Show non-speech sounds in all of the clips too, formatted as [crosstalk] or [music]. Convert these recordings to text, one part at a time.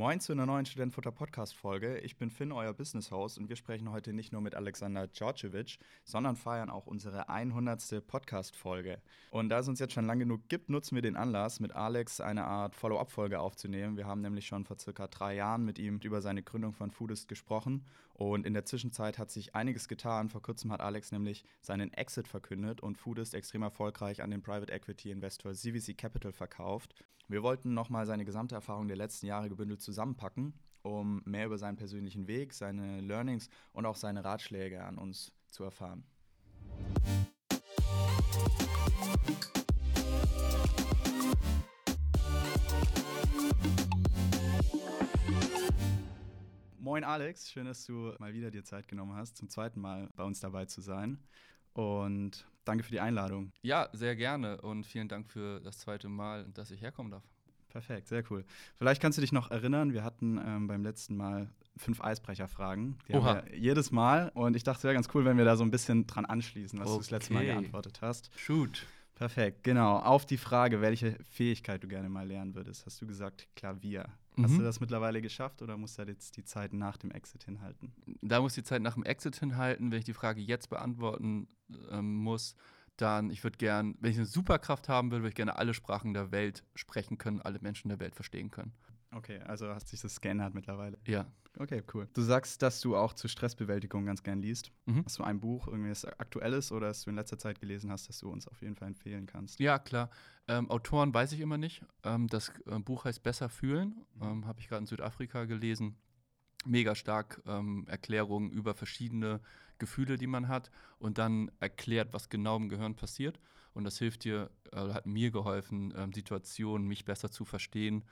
Moin zu einer neuen Studentenfutter Podcast Folge. Ich bin Finn, euer Business Host und wir sprechen heute nicht nur mit Alexander Djordjevic, sondern feiern auch unsere 100. Podcast Folge. Und da es uns jetzt schon lange genug gibt, nutzen wir den Anlass, mit Alex eine Art Follow-up-Folge aufzunehmen. Wir haben nämlich schon vor circa drei Jahren mit ihm über seine Gründung von Foodist gesprochen und in der Zwischenzeit hat sich einiges getan. Vor kurzem hat Alex nämlich seinen Exit verkündet und Foodist extrem erfolgreich an den Private Equity Investor CVC Capital verkauft. Wir wollten nochmal seine gesamte Erfahrung der letzten Jahre gebündelt zusammenpacken, um mehr über seinen persönlichen Weg, seine Learnings und auch seine Ratschläge an uns zu erfahren. Moin Alex, schön, dass du mal wieder dir Zeit genommen hast, zum zweiten Mal bei uns dabei zu sein. Und danke für die Einladung. Ja, sehr gerne und vielen Dank für das zweite Mal, dass ich herkommen darf. Perfekt, sehr cool. Vielleicht kannst du dich noch erinnern, wir hatten ähm, beim letzten Mal fünf Eisbrecherfragen. Die Oha. haben wir jedes Mal und ich dachte, es wäre ganz cool, wenn wir da so ein bisschen dran anschließen, was okay. du das letzte Mal geantwortet hast. Shoot. Perfekt, genau. Auf die Frage, welche Fähigkeit du gerne mal lernen würdest, hast du gesagt Klavier. Mhm. Hast du das mittlerweile geschafft oder musst du jetzt die Zeit nach dem Exit hinhalten? Da muss die Zeit nach dem Exit hinhalten. Wenn ich die Frage jetzt beantworten ähm, muss, dann, ich würde gern, wenn ich eine Superkraft haben würde, würde ich gerne alle Sprachen der Welt sprechen können, alle Menschen der Welt verstehen können. Okay, also hast sich das geändert mittlerweile. Ja. Okay, cool. Du sagst, dass du auch zur Stressbewältigung ganz gern liest. Mhm. Hast du ein Buch, irgendwas Aktuelles oder das du in letzter Zeit gelesen hast, das du uns auf jeden Fall empfehlen kannst? Ja, klar. Ähm, Autoren weiß ich immer nicht. Ähm, das äh, Buch heißt Besser fühlen. Mhm. Ähm, Habe ich gerade in Südafrika gelesen. Mega stark ähm, Erklärungen über verschiedene Gefühle, die man hat und dann erklärt, was genau im Gehirn passiert. Und das hilft dir, äh, hat mir geholfen, ähm, Situationen, mich besser zu verstehen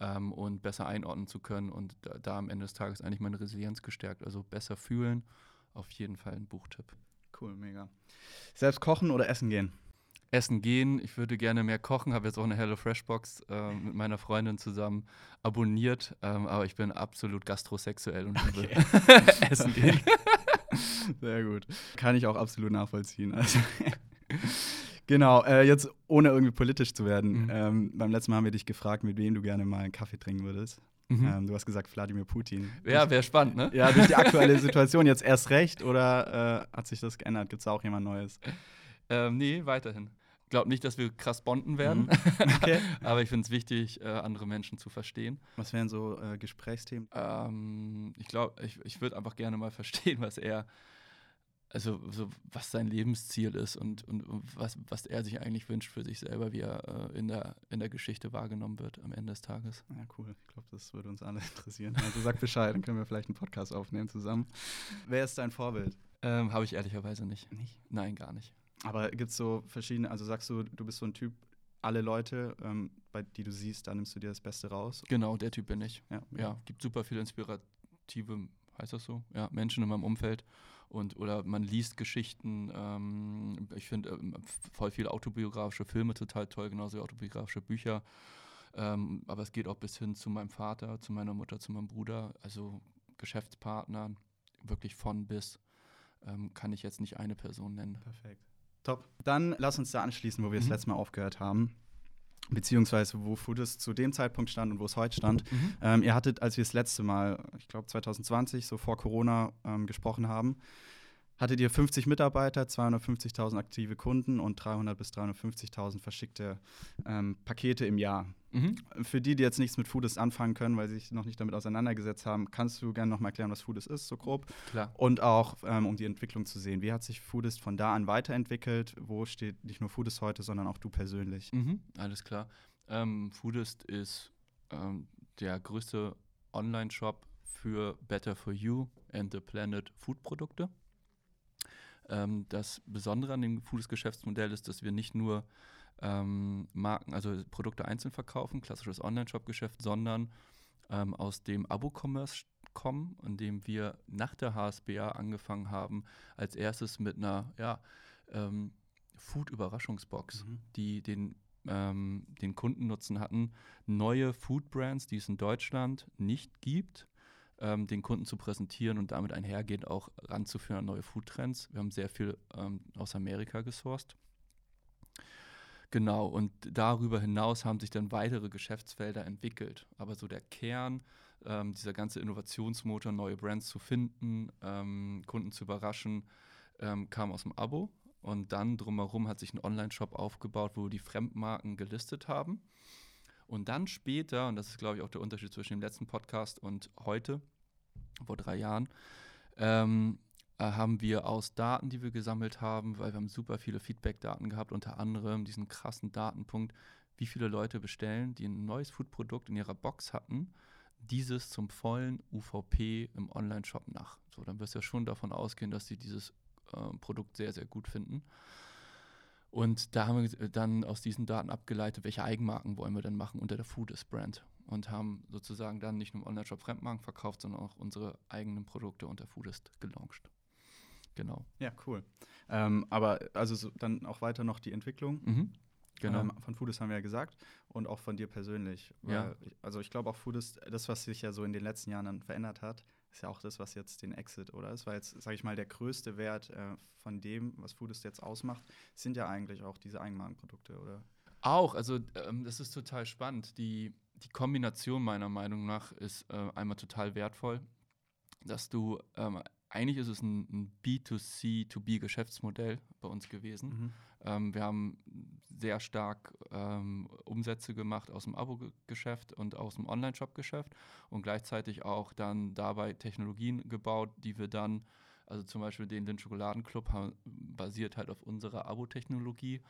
ähm, und besser einordnen zu können und da, da, am Ende des Tages eigentlich meine Resilienz gestärkt. Also besser fühlen, auf jeden Fall ein Buchtipp. Cool, mega. Selbst kochen oder essen gehen? Essen gehen. Ich würde gerne mehr kochen. Habe jetzt auch eine Hello Fresh Box äh, mit meiner Freundin zusammen abonniert. Ähm, aber ich bin absolut gastrosexuell und okay. [laughs] Essen gehen. [laughs] Sehr gut. Kann ich auch absolut nachvollziehen. Also [laughs] Genau, äh, jetzt ohne irgendwie politisch zu werden. Mhm. Ähm, beim letzten Mal haben wir dich gefragt, mit wem du gerne mal einen Kaffee trinken würdest. Mhm. Ähm, du hast gesagt Wladimir Putin. Ja, wäre spannend, ne? Ja, durch die [laughs] aktuelle Situation jetzt erst recht oder äh, hat sich das geändert? Gibt es auch jemand Neues? Ähm, nee, weiterhin. Ich glaube nicht, dass wir krass bonden werden, mhm. [laughs] okay. [laughs] aber ich finde es wichtig, äh, andere Menschen zu verstehen. Was wären so äh, Gesprächsthemen? Ähm, ich glaube, ich, ich würde einfach gerne mal verstehen, was er also so, was sein Lebensziel ist und, und, und, was, was er sich eigentlich wünscht für sich selber, wie er äh, in, der, in der Geschichte wahrgenommen wird am Ende des Tages. Ja, cool. Ich glaube, das würde uns alle [laughs] interessieren. Also sag Bescheid, dann können wir vielleicht einen Podcast aufnehmen zusammen. Wer ist dein Vorbild? Ähm, Habe ich ehrlicherweise nicht. Nicht? Nein, gar nicht. Aber gibt es so verschiedene, also sagst du, du bist so ein Typ, alle Leute, ähm, bei die du siehst, da nimmst du dir das Beste raus? Genau, der Typ bin ich. Ja, ja gibt super viele inspirative, heißt das so? Ja, Menschen in meinem Umfeld und oder man liest Geschichten. Ähm, ich finde ähm, voll viele autobiografische Filme total toll, genauso wie autobiografische Bücher. Ähm, aber es geht auch bis hin zu meinem Vater, zu meiner Mutter, zu meinem Bruder, also Geschäftspartner, wirklich von bis. Ähm, kann ich jetzt nicht eine Person nennen. Perfekt. Top. Dann lass uns da anschließen, wo wir mhm. das letzte Mal aufgehört haben beziehungsweise wo Foodist zu dem Zeitpunkt stand und wo es heute stand. Mhm. Ähm, ihr hattet, als wir das letzte Mal, ich glaube 2020, so vor Corona ähm, gesprochen haben, hattet ihr 50 Mitarbeiter, 250.000 aktive Kunden und 300 bis 350.000 verschickte ähm, Pakete im Jahr. Mhm. Für die, die jetzt nichts mit Foodist anfangen können, weil sie sich noch nicht damit auseinandergesetzt haben, kannst du gerne noch mal erklären, was Foodist ist, so grob? Klar. Und auch, ähm, um die Entwicklung zu sehen. Wie hat sich Foodist von da an weiterentwickelt? Wo steht nicht nur Foodist heute, sondern auch du persönlich? Mhm. Alles klar. Ähm, Foodist ist ähm, der größte Online-Shop für Better for You and the Planet Food-Produkte. Ähm, das Besondere an dem Foodist-Geschäftsmodell ist, dass wir nicht nur ähm, Marken, also Produkte einzeln verkaufen, klassisches Online-Shop-Geschäft, sondern ähm, aus dem Abo-Commerce kommen, in dem wir nach der HSBA angefangen haben, als erstes mit einer ja, ähm, Food-Überraschungsbox, mhm. die den, ähm, den Kundennutzen hatten, neue Food-Brands, die es in Deutschland nicht gibt, ähm, den Kunden zu präsentieren und damit einhergehend auch ranzuführen an neue Foodtrends. Wir haben sehr viel ähm, aus Amerika gesourced. Genau, und darüber hinaus haben sich dann weitere Geschäftsfelder entwickelt. Aber so der Kern ähm, dieser ganze Innovationsmotor, neue Brands zu finden, ähm, Kunden zu überraschen, ähm, kam aus dem Abo. Und dann drumherum hat sich ein Online-Shop aufgebaut, wo die Fremdmarken gelistet haben. Und dann später, und das ist, glaube ich, auch der Unterschied zwischen dem letzten Podcast und heute, vor drei Jahren, ähm, äh, haben wir aus Daten, die wir gesammelt haben, weil wir haben super viele Feedback-Daten gehabt, unter anderem diesen krassen Datenpunkt, wie viele Leute bestellen, die ein neues Foodprodukt in ihrer Box hatten, dieses zum vollen UVP im Online-Shop nach. So, dann wirst du ja schon davon ausgehen, dass sie dieses äh, Produkt sehr, sehr gut finden. Und da haben wir dann aus diesen Daten abgeleitet, welche Eigenmarken wollen wir denn machen unter der Foodist-Brand. Und haben sozusagen dann nicht nur im Online-Shop Fremdmarken verkauft, sondern auch unsere eigenen Produkte unter Foodist gelauncht. Genau. Ja, cool. Ähm, aber also so, dann auch weiter noch die Entwicklung. Mhm. Genau. Ähm, von Foodist haben wir ja gesagt und auch von dir persönlich. Ja. Ich, also ich glaube auch Foodist, das, was sich ja so in den letzten Jahren dann verändert hat, ist ja auch das, was jetzt den Exit, oder? Es war jetzt, sage ich mal, der größte Wert äh, von dem, was Foodist jetzt ausmacht, sind ja eigentlich auch diese Eigenmarkenprodukte, oder? Auch, also ähm, das ist total spannend. Die, die Kombination meiner Meinung nach ist äh, einmal total wertvoll, dass du, ähm, eigentlich ist es ein, ein B2C-to-B-Geschäftsmodell bei uns gewesen. Mhm. Ähm, wir haben sehr stark ähm, Umsätze gemacht aus dem Abo-Geschäft und aus dem Online-Shop-Geschäft und gleichzeitig auch dann dabei Technologien gebaut, die wir dann, also zum Beispiel den Lind Schokoladenclub, haben, basiert halt auf unserer Abo-Technologie.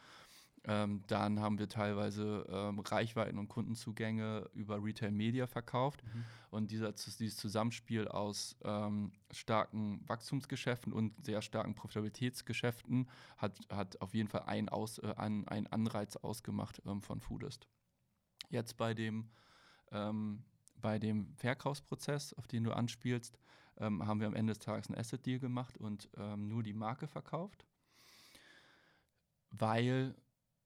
Ähm, dann haben wir teilweise ähm, Reichweiten und Kundenzugänge über Retail Media verkauft. Mhm. Und dieser, dieses Zusammenspiel aus ähm, starken Wachstumsgeschäften und sehr starken Profitabilitätsgeschäften hat, hat auf jeden Fall einen, aus, äh, einen, einen Anreiz ausgemacht ähm, von Foodist. Jetzt bei dem, ähm, bei dem Verkaufsprozess, auf den du anspielst, ähm, haben wir am Ende des Tages einen Asset-Deal gemacht und nur die Marke verkauft, weil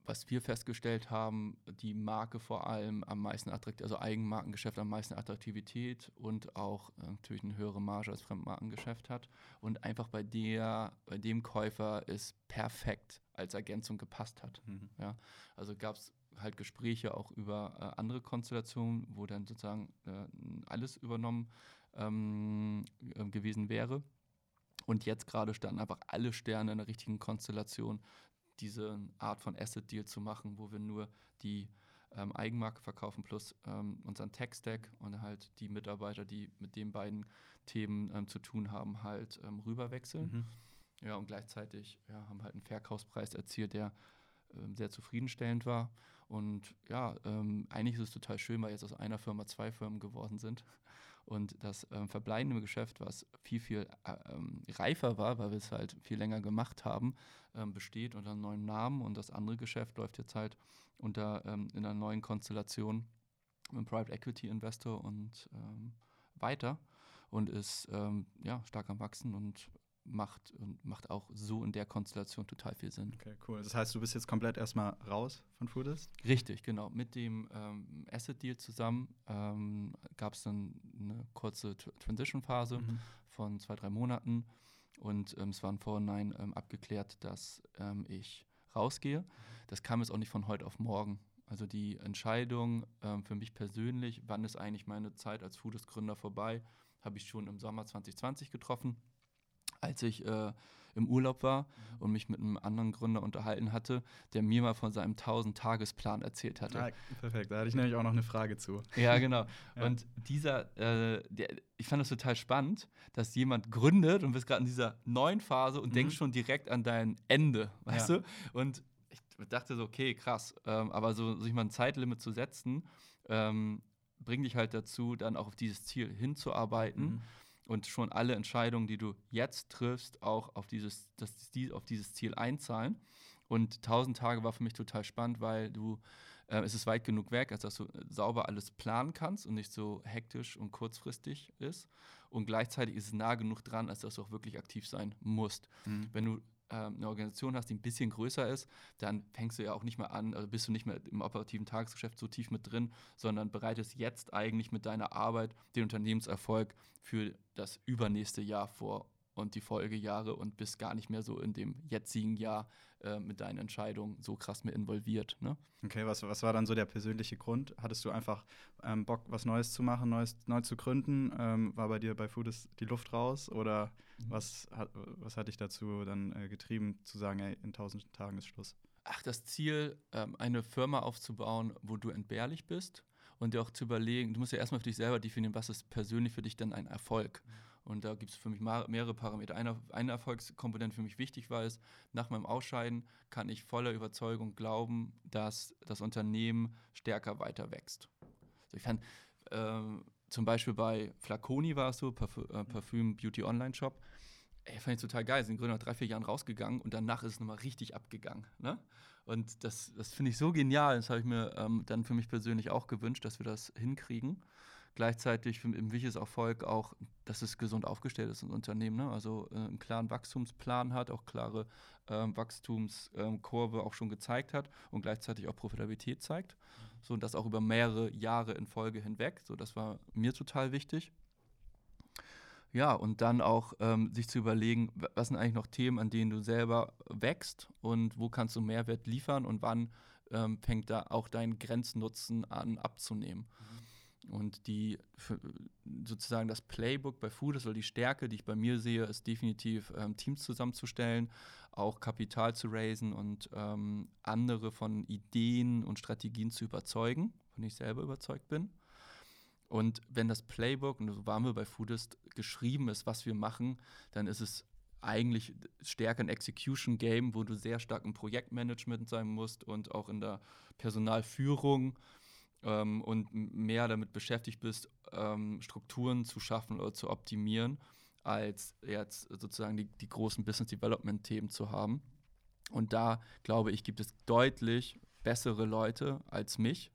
was wir festgestellt haben, die Marke vor allem am meisten attraktiv, also Eigenmarkengeschäft am meisten Attraktivität und auch äh, natürlich eine höhere Marge als Fremdmarkengeschäft hat und einfach bei der, bei dem Käufer es perfekt als Ergänzung gepasst hat. Mhm. Ja, also gab es halt Gespräche auch über äh, andere Konstellationen, wo dann sozusagen äh, alles übernommen ähm, äh, gewesen wäre. Und jetzt gerade standen einfach alle Sterne in der richtigen Konstellation, diese Art von Asset-Deal zu machen, wo wir nur die ähm, Eigenmarke verkaufen plus ähm, unseren Tech-Stack und halt die Mitarbeiter, die mit den beiden Themen ähm, zu tun haben, halt ähm, rüberwechseln. Mhm. Ja, und gleichzeitig ja, haben halt einen Verkaufspreis erzielt, der ähm, sehr zufriedenstellend war. Und ja, ähm, eigentlich ist es total schön, weil jetzt aus einer Firma zwei Firmen geworden sind. Und das ähm, verbleibende Geschäft, was viel, viel äh, ähm, reifer war, weil wir es halt viel länger gemacht haben, ähm, besteht unter einem neuen Namen. Und das andere Geschäft läuft jetzt halt unter ähm, in einer neuen Konstellation mit Private Equity Investor und ähm, weiter und ist ähm, ja, stark am Wachsen und macht und macht auch so in der Konstellation total viel Sinn. Okay, cool. Das heißt, du bist jetzt komplett erstmal raus von Foodist? Richtig, genau. Mit dem ähm, Asset-Deal zusammen ähm, gab es dann eine kurze Tr Transition-Phase Mhm. von zwei, drei Monaten. Und ähm, es war im Vorhinein ähm, abgeklärt, dass ähm, ich rausgehe. Das kam jetzt auch nicht von heute auf morgen. Also die Entscheidung ähm, für mich persönlich, wann ist eigentlich meine Zeit als Foodist-Gründer vorbei, habe ich schon im Sommer 2020 getroffen, als ich äh, im Urlaub war und mich mit einem anderen Gründer unterhalten hatte, der mir mal von seinem 1000-Tagesplan erzählt hatte. Ah, perfekt, da hatte ich nämlich auch noch eine Frage zu. Ja, genau. [laughs] Ja. Und dieser, äh, der, ich fand das total spannend, dass jemand gründet und bist gerade in dieser neuen Phase und Mhm. denkst schon direkt an dein Ende, weißt Ja. du? Und ich dachte so, okay, krass. Ähm, aber so sich mal ein Zeitlimit zu setzen, ähm, bringt dich halt dazu, dann auch auf dieses Ziel hinzuarbeiten Mhm. Und schon alle Entscheidungen, die du jetzt triffst, auch auf dieses, das, die, auf dieses Ziel einzahlen. Und 1000 Tage war für mich total spannend, weil du, äh, es ist weit genug weg, als dass du äh, sauber alles planen kannst und nicht so hektisch und kurzfristig ist. Und gleichzeitig ist es nah genug dran, als dass du auch wirklich aktiv sein musst. Mhm. Wenn du eine Organisation hast, die ein bisschen größer ist, dann fängst du ja auch nicht mehr an, also bist du nicht mehr im operativen Tagesgeschäft so tief mit drin, sondern bereitest jetzt eigentlich mit deiner Arbeit den Unternehmenserfolg für das übernächste Jahr vor. Und die Folgejahre und bist gar nicht mehr so in dem jetzigen Jahr äh, mit deinen Entscheidungen so krass mit involviert. Ne? Okay, was, was war dann so der persönliche Grund? Hattest du einfach ähm, Bock, was Neues zu machen, Neues, neu zu gründen? Ähm, war bei dir bei Foodist die Luft raus? Oder mhm. was, hat, was hat dich dazu dann äh, getrieben, zu sagen, ey, in tausend Tagen ist Schluss? Ach, das Ziel, ähm, eine Firma aufzubauen, wo du entbehrlich bist und dir auch zu überlegen, du musst ja erstmal für dich selber definieren, was ist persönlich für dich dann ein Erfolg. Mhm. Und da gibt es für mich mehrere Parameter. Eine, eine Erfolgskomponente für mich wichtig war es, nach meinem Ausscheiden kann ich voller Überzeugung glauben, dass das Unternehmen stärker weiter wächst. Also ich fand, äh, zum Beispiel bei Flaconi war es so, Parfüm, äh, Parfüm Beauty Online Shop. Ey, fand ich total geil. Sind Gründer nach drei, vier Jahren rausgegangen und danach ist es nochmal richtig abgegangen. Ne? Und das, das finde ich so genial. Das habe ich mir ähm, dann für mich persönlich auch gewünscht, dass wir das hinkriegen. Gleichzeitig im wichtiges Erfolg auch, dass es gesund aufgestellt ist, ein Unternehmen. Ne? Also äh, einen klaren Wachstumsplan hat, auch klare ähm, Wachstumskurve ähm, auch schon gezeigt hat und gleichzeitig auch Profitabilität zeigt. Mhm. So und das auch über mehrere Jahre in Folge hinweg. So, das war mir total wichtig. Ja, und dann auch ähm, sich zu überlegen, was sind eigentlich noch Themen, an denen du selber wächst und wo kannst du Mehrwert liefern und wann ähm, fängt da auch dein Grenznutzen an abzunehmen. Mhm. Und die sozusagen das Playbook bei Food oder die Stärke, die ich bei mir sehe, ist definitiv ähm, Teams zusammenzustellen, auch Kapital zu raisen und ähm, andere von Ideen und Strategien zu überzeugen, von ich selber überzeugt bin. Und wenn das Playbook, und so waren wir bei Foodist, geschrieben ist, was wir machen, dann ist es eigentlich stärker ein Execution-Game, wo du sehr stark im Projektmanagement sein musst und auch in der Personalführung ähm, und mehr damit beschäftigt bist, ähm, Strukturen zu schaffen oder zu optimieren, als jetzt sozusagen die, die großen Business Development-Themen zu haben. Und da, glaube ich, gibt es deutlich bessere Leute als mich.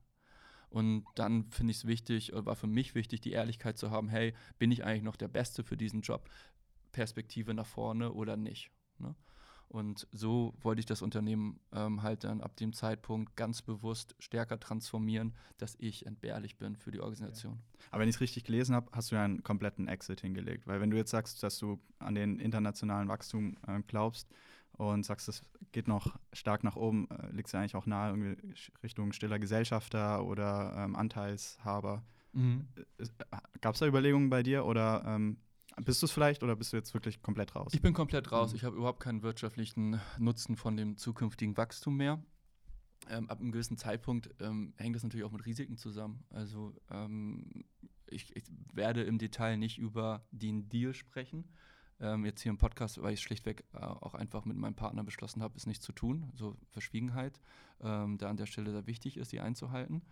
Und dann finde ich es wichtig, oder war für mich wichtig, die Ehrlichkeit zu haben, hey, bin ich eigentlich noch der Beste für diesen Job? Perspektive nach vorne oder nicht? Ne? Und so wollte ich das Unternehmen ähm, halt dann ab dem Zeitpunkt ganz bewusst stärker transformieren, dass ich entbehrlich bin für die Organisation. Ja. Aber wenn ich es richtig gelesen habe, hast du ja einen kompletten Exit hingelegt. Weil wenn du jetzt sagst, dass du an den internationalen Wachstum äh, glaubst und sagst, es geht noch stark nach oben, äh, liegt es ja eigentlich auch nahe irgendwie Richtung stiller Gesellschafter oder ähm, Anteilshaber. Mhm. Äh, Gab es da Überlegungen bei dir oder ähm, bist du es vielleicht oder bist du jetzt wirklich komplett raus? Ich bin komplett raus. Mhm. Ich habe überhaupt keinen wirtschaftlichen Nutzen von dem zukünftigen Wachstum mehr. Ähm, ab einem gewissen Zeitpunkt ähm, hängt das natürlich auch mit Risiken zusammen. Also ähm, ich, ich, werde im Detail nicht über den Deal sprechen. Ähm, jetzt hier im Podcast, weil ich schlichtweg äh, auch einfach mit meinem Partner beschlossen habe, es nicht zu tun. So Verschwiegenheit, ähm, da an der Stelle sehr wichtig ist, die einzuhalten.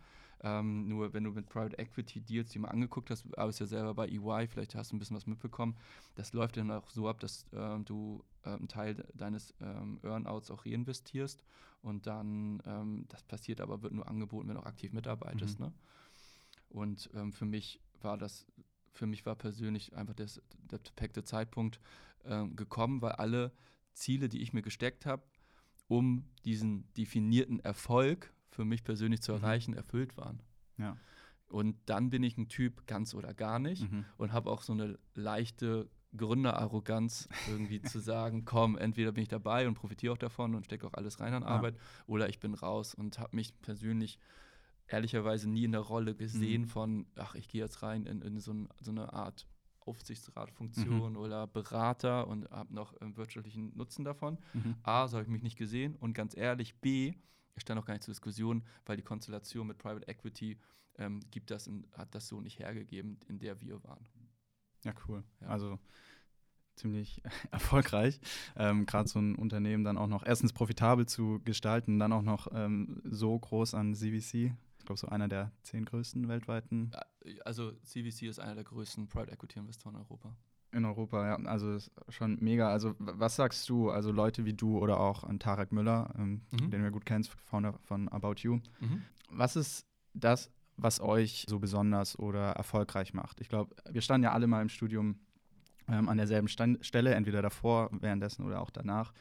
Ähm, nur wenn du mit Private Equity Deals die mal angeguckt hast, arbeitest ja selber bei EY, vielleicht hast du ein bisschen was mitbekommen. Das läuft dann auch so ab, dass ähm, du äh, einen Teil deines ähm, Earnouts auch reinvestierst und dann, ähm, das passiert aber, wird nur angeboten, wenn du auch aktiv mitarbeitest. Mhm. Ne? Und ähm, für mich war das, für mich war persönlich einfach das, der perfekte Zeitpunkt ähm, gekommen, weil alle Ziele, die ich mir gesteckt habe, um diesen definierten Erfolg für mich persönlich zu mhm. erreichen, mhm. erfüllt waren. Ja. Und dann bin ich ein Typ ganz oder gar nicht mhm. und habe auch so eine leichte Gründerarroganz, irgendwie zu sagen, [laughs] komm, entweder bin ich dabei und profitiere auch davon und stecke auch alles rein an Arbeit, ja. oder ich bin raus und habe mich persönlich ehrlicherweise nie in der Rolle gesehen mhm. von, ach, ich gehe jetzt rein in, in so, ein, so, eine Art Aufsichtsratfunktion mhm. oder Berater und habe noch äh, wirtschaftlichen Nutzen davon. Mhm. A, so habe ich mich nicht gesehen und ganz ehrlich, B, stand auch gar nicht zur Diskussion, weil die Konstellation mit Private Equity ähm, gibt das in, hat das so nicht hergegeben, in der wir waren. Ja, cool. Ja. Also ziemlich [laughs] erfolgreich, ähm, gerade so ein Unternehmen dann auch noch erstens profitabel zu gestalten, dann auch noch ähm, so groß an CVC. Ich glaube, so einer der zehn größten weltweiten. Also CVC ist einer der größten Private Equity Investoren in Europa. In Europa, ja. Also schon mega. Also was sagst du, also Leute wie du oder auch an Tarek Müller, ähm, mhm. den wir gut kennst, Founder von About You. Mhm. Was ist das, was euch so besonders oder erfolgreich macht? Ich glaube, wir standen ja alle mal im Studium ähm, an derselben Stand Stelle, entweder davor, währenddessen oder auch danach.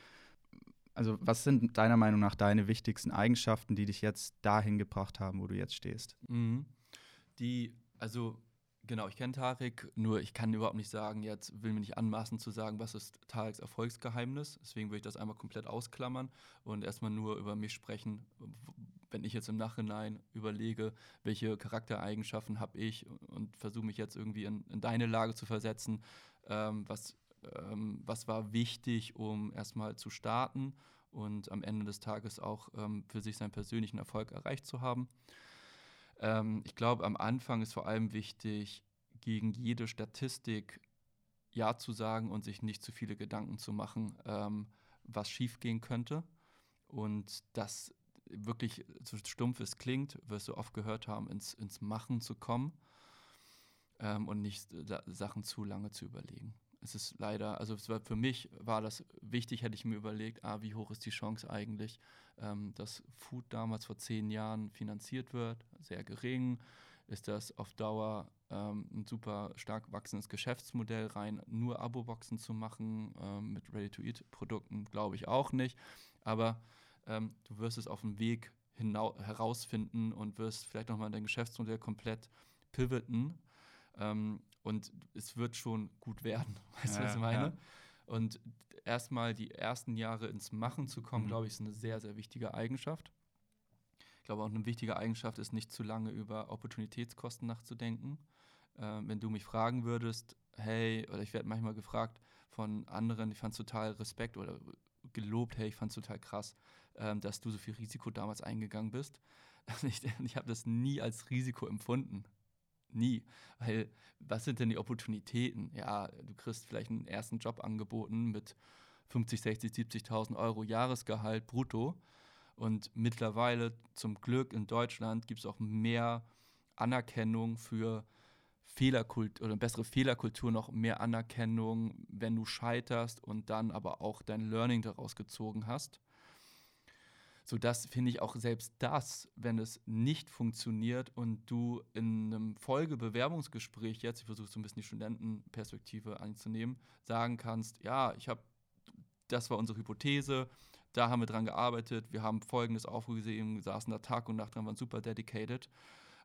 Also was sind deiner Meinung nach deine wichtigsten Eigenschaften, die dich jetzt dahin gebracht haben, wo du jetzt stehst? Mhm. Die, also Genau, ich kenne Tarek, nur ich kann überhaupt nicht sagen, jetzt will mir nicht anmaßen zu sagen, was ist Tareks Erfolgsgeheimnis. Deswegen würde ich das einmal komplett ausklammern und erstmal nur über mich sprechen, wenn ich jetzt im Nachhinein überlege, welche Charaktereigenschaften habe ich und versuche mich jetzt irgendwie in, in, deine Lage zu versetzen, ähm, was, ähm, was war wichtig, um erstmal zu starten und am Ende des Tages auch ähm, für sich seinen persönlichen Erfolg erreicht zu haben. Ähm, ich glaube, am Anfang ist vor allem wichtig, gegen jede Statistik Ja zu sagen und sich nicht zu viele Gedanken zu machen, ähm, was schiefgehen könnte. Und das wirklich, so stumpf es klingt, wirst du oft gehört haben, ins, ins Machen zu kommen ähm, und nicht Sachen zu lange zu überlegen. Es ist leider, also war, für mich war das wichtig, hätte ich mir überlegt, ah, wie hoch ist die Chance eigentlich, ähm, dass Food damals vor zehn Jahren finanziert wird, sehr gering. Ist das auf Dauer ähm, ein super stark wachsendes Geschäftsmodell, rein nur Abo-Boxen zu machen ähm, mit Ready-to-Eat-Produkten, glaube ich auch nicht. Aber ähm, du wirst es auf dem Weg herausfinden und wirst vielleicht nochmal dein Geschäftsmodell komplett pivoten. Ähm, und es wird schon gut werden. [laughs] Weißt du, ja, was ich meine? Ja. Und erstmal die ersten Jahre ins Machen zu kommen, mhm. glaube ich, ist eine sehr, sehr wichtige Eigenschaft. Ich glaube auch eine wichtige Eigenschaft ist, nicht zu lange über Opportunitätskosten nachzudenken. Äh, wenn du mich fragen würdest, hey, oder ich werde manchmal gefragt von anderen, ich fand es total Respekt oder gelobt, hey, ich fand es total krass, äh, dass du so viel Risiko damals eingegangen bist. [laughs] ich, ich habe das nie als Risiko empfunden. Nie. Weil, was sind denn die Opportunitäten? Ja, du kriegst vielleicht einen ersten Job angeboten mit 50, 60, 70.000 Euro Jahresgehalt brutto. Und mittlerweile, zum Glück in Deutschland, gibt es auch mehr Anerkennung für Fehlerkultur oder bessere Fehlerkultur, noch mehr Anerkennung, wenn du scheiterst und dann aber auch dein Learning daraus gezogen hast sodass, finde ich, auch selbst das, wenn es nicht funktioniert und du in einem Folgebewerbungsgespräch jetzt, ich versuche so ein bisschen die Studentenperspektive einzunehmen, sagen kannst, ja, ich habe, das war unsere Hypothese, da haben wir dran gearbeitet, wir haben Folgendes aufgesehen, saßen da Tag und Nacht dran, waren super dedicated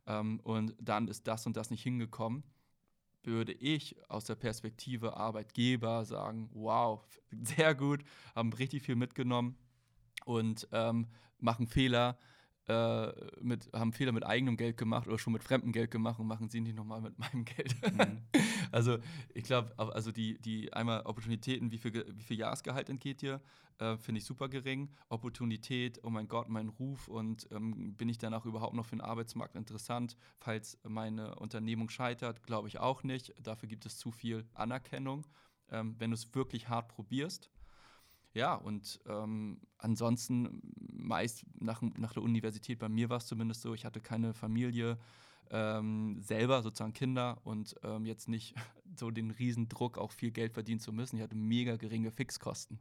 ähm, und dann ist das und das nicht hingekommen würde ich aus der Perspektive Arbeitgeber sagen, wow, [laughs] sehr gut, haben richtig viel mitgenommen, und ähm, machen Fehler, äh, mit, haben Fehler mit eigenem Geld gemacht oder schon mit fremdem Geld gemacht und machen sie nicht nochmal mit [laughs] meinem Geld. Mhm. also ich glaube, also die, die einmal Opportunitäten, wie viel, wie viel Jahresgehalt entgeht dir, äh, finde ich super gering. Opportunität, oh mein Gott, mein Ruf und ähm, bin ich danach überhaupt noch für den Arbeitsmarkt interessant, falls meine Unternehmung scheitert, glaube ich auch nicht. Dafür gibt es zu viel Anerkennung. Ähm, wenn du es wirklich hart probierst, ja, und ähm, ansonsten meist nach, nach der Universität, bei mir war es zumindest so, ich hatte keine Familie, ähm, selber sozusagen Kinder und ähm, jetzt nicht [laughs] so den Riesendruck, auch viel Geld verdienen zu müssen. Ich hatte mega geringe Fixkosten.